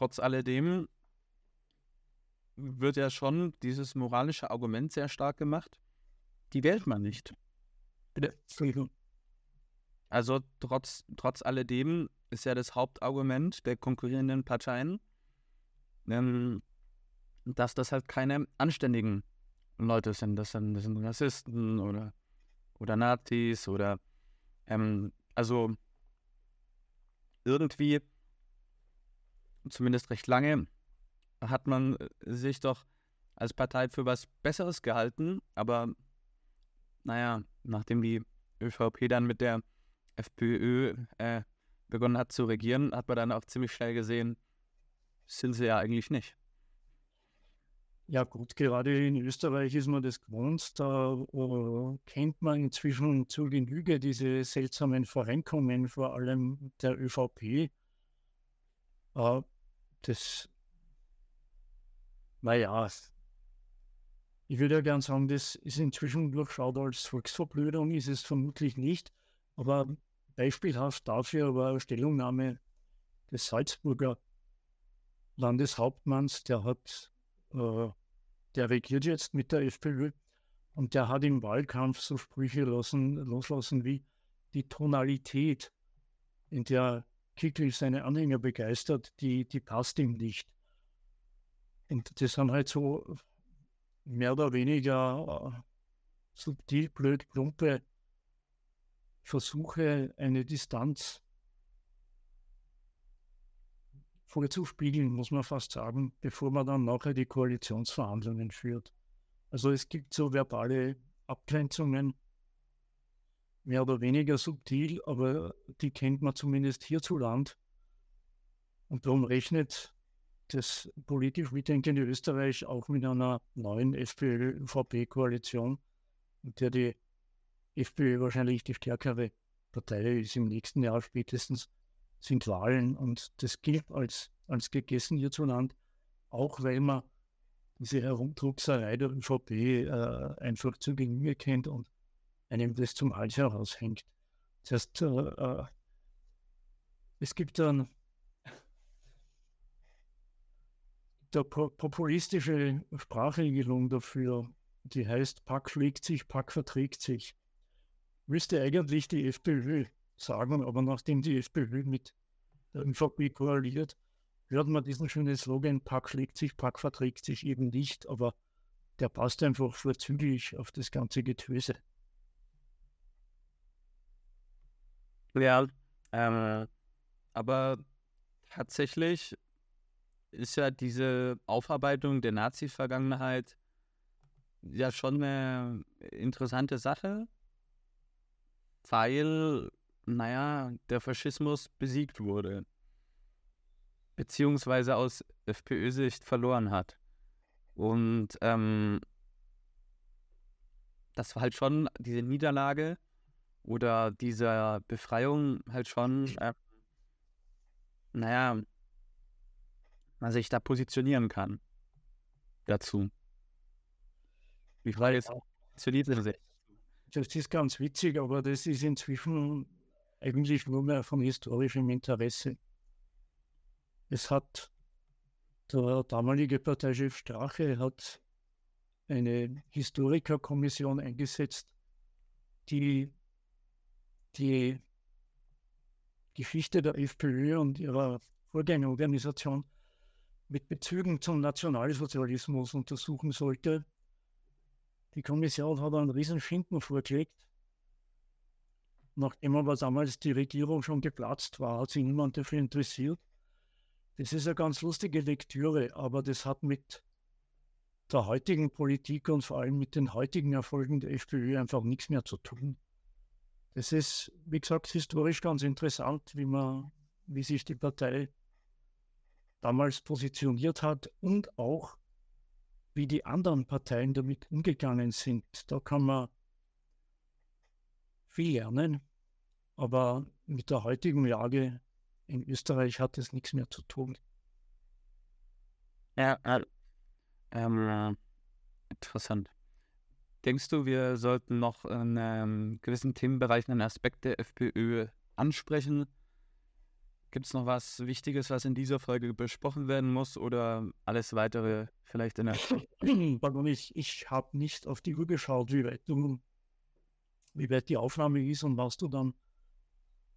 trotz alledem wird ja schon dieses moralische Argument sehr stark gemacht. Die wählt man nicht. Bitte. Also trotz, trotz alledem ist ja das Hauptargument der konkurrierenden Parteien, ähm, dass das halt keine anständigen Leute sind. Das sind, das sind Rassisten oder, oder Nazis oder ähm, also irgendwie zumindest recht lange, hat man äh, sich doch als Partei für was Besseres gehalten. Aber naja, nachdem die ÖVP dann mit der FPÖ äh, begonnen hat zu regieren, hat man dann auch ziemlich schnell gesehen, sind sie ja eigentlich nicht. Ja gut, gerade in Österreich ist man das gewohnt. Da uh, kennt man inzwischen zu Genüge diese seltsamen Verrenkungen, vor allem der ÖVP. Das, naja, ich würde ja gern sagen, das ist inzwischen durchschaut als Volksverblödung, ist es vermutlich nicht. Aber beispielhaft dafür war eine Stellungnahme des Salzburger Landeshauptmanns, der hat, äh, der regiert jetzt mit der FPÖ und der hat im Wahlkampf so Sprüche lassen, loslassen wie die Tonalität, in der Kickel seine Anhänger begeistert, die, die passt ihm nicht. Und das sind halt so mehr oder weniger äh, subtil, blöd, plumpe Versuche, eine Distanz vorzuspiegeln, muss man fast sagen, bevor man dann nachher die Koalitionsverhandlungen führt. Also es gibt so verbale Abgrenzungen, mehr oder weniger subtil, aber die kennt man zumindest hierzulande. Und darum rechnet das politisch mitdenkende Österreich auch mit einer neuen FPÖ-ÖVP-Koalition, in der die FPÖ wahrscheinlich die stärkere Partei ist im nächsten Jahr spätestens, sind Wahlen und das gilt als, als gegessen hierzulande, auch weil man diese Herumdruckserei der ÖVP äh, einfach zu Genüge kennt und einem das zum Hals heraushängt. Das heißt, äh, äh, es gibt dann der populistische Sprachregelung dafür, die heißt, Pack schlägt sich, Pack verträgt sich. Müsste eigentlich die FPÖ sagen, aber nachdem die FPÖ mit der ÖVP koaliert, hört man diesen schönen Slogan, Pack schlägt sich, Pack verträgt sich eben nicht, aber der passt einfach vorzüglich auf das ganze Getöse. Ja, ähm, aber tatsächlich ist ja diese Aufarbeitung der Nazi-Vergangenheit ja schon eine interessante Sache, weil, naja, der Faschismus besiegt wurde, beziehungsweise aus FPÖ-Sicht verloren hat. Und ähm, das war halt schon diese Niederlage oder diese Befreiung halt schon, äh, naja, man sich da positionieren kann dazu. Die Frage ist auch, das ist ganz witzig, aber das ist inzwischen eigentlich nur mehr von historischem Interesse. Es hat der damalige Parteichef Strache hat eine Historikerkommission eingesetzt, die die Geschichte der FPÖ und ihrer Vorgängerorganisation mit Bezügen zum Nationalsozialismus untersuchen sollte. Die Kommission hat einen riesen Schinken vorgelegt. Nachdem aber damals die Regierung schon geplatzt war, hat sich niemand dafür interessiert. Das ist eine ganz lustige Lektüre, aber das hat mit der heutigen Politik und vor allem mit den heutigen Erfolgen der FPÖ einfach nichts mehr zu tun. Das ist, wie gesagt, historisch ganz interessant, wie man, wie sich die Partei damals positioniert hat und auch, wie die anderen Parteien damit umgegangen sind. Da kann man viel lernen, aber mit der heutigen Lage in Österreich hat es nichts mehr zu tun. Ja, äh, ähm, interessant. Denkst du, wir sollten noch in ähm, gewissen Themenbereichen einen Aspekt der FPÖ ansprechen? Gibt es noch was Wichtiges, was in dieser Folge besprochen werden muss oder alles weitere vielleicht in der. Pardon, ich, ich habe nicht auf die Uhr geschaut, wie weit, du, wie weit die Aufnahme ist und was du dann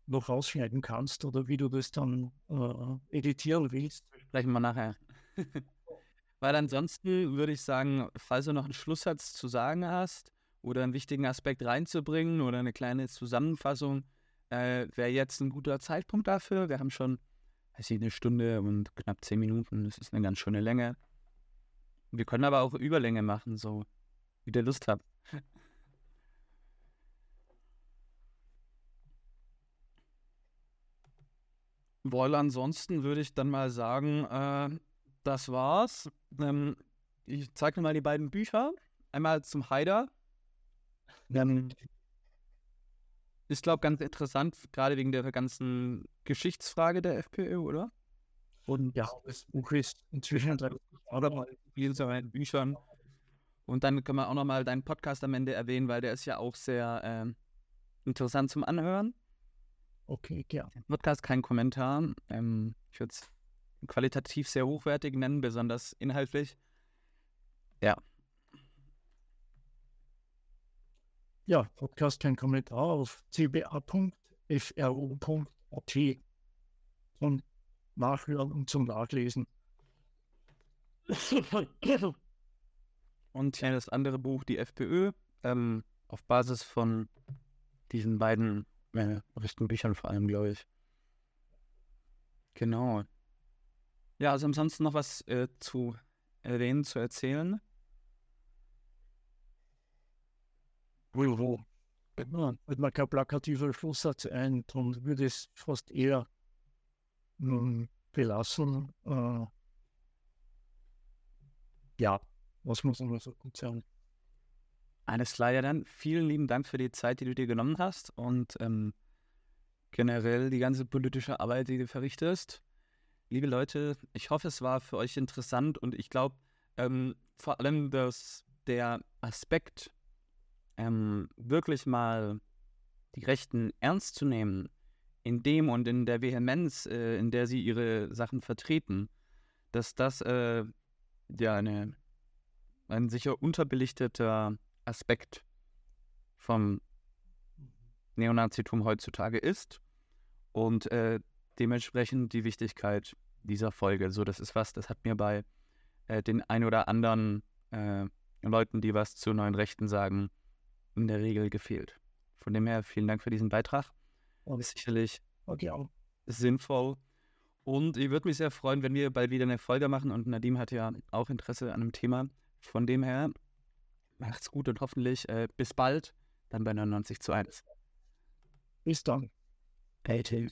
noch rausschneiden kannst oder wie du das dann äh, editieren willst. Sprechen wir nachher. Weil ansonsten würde ich sagen, falls du noch einen Schlusssatz zu sagen hast oder einen wichtigen Aspekt reinzubringen oder eine kleine Zusammenfassung, äh, wäre jetzt ein guter Zeitpunkt dafür. Wir haben schon, weiß ich, eine Stunde und knapp zehn Minuten. Das ist eine ganz schöne Länge. Wir können aber auch Überlänge machen, so wie der Lust hat. Weil ansonsten würde ich dann mal sagen, äh, das war's. Ähm, ich zeige mal die beiden Bücher. Einmal zum Haider. Ähm, ist, glaube ich, ganz interessant, gerade wegen der ganzen Geschichtsfrage der FPÖ, oder? Und ja, das Buch ist inzwischen oder mal in seinen Büchern. Und dann können wir auch nochmal deinen Podcast am Ende erwähnen, weil der ist ja auch sehr ähm, interessant zum Anhören. Okay, ja. Podcast kein Kommentar. Ähm, ich würde es qualitativ sehr hochwertig nennen, besonders inhaltlich. Ja, ja, Podcast kein Kommentar auf cba.fro.at zum Nachhören und zum Nachlesen. Und ja, das andere Buch, die FPÖ, ähm, auf Basis von diesen beiden äh, richtigen Büchern vor allem, glaube ich. Genau. Ja, also ansonsten noch was äh, zu erwähnen, zu erzählen. wo fällt mir kein plakativer Schlusssatz ein, darum würde ich es fast eher ähm, belassen. Äh, ja, was muss man so gut sagen? Alles klar, ja dann vielen lieben Dank für die Zeit, die du dir genommen hast und ähm, generell die ganze politische Arbeit, die du verrichtest. Liebe Leute, ich hoffe, es war für euch interessant und ich glaube ähm, vor allem, dass der Aspekt ähm, wirklich mal die Rechten ernst zu nehmen, in dem und in der Vehemenz, äh, in der sie ihre Sachen vertreten, dass das äh, ja eine, ein sicher unterbelichteter Aspekt vom Neonazitum heutzutage ist. Und äh, dementsprechend die Wichtigkeit dieser Folge. So, das ist was, das hat mir bei äh, den ein oder anderen äh, Leuten, die was zu neuen Rechten sagen, in der Regel gefehlt. Von dem her vielen Dank für diesen Beitrag. Und ist sicherlich okay, sinnvoll. Und ich würde mich sehr freuen, wenn wir bald wieder eine Folge machen. Und Nadim hat ja auch Interesse an einem Thema. Von dem her, macht's gut und hoffentlich äh, bis bald, dann bei 99 zu 1. Bis dann. Hey, Tim.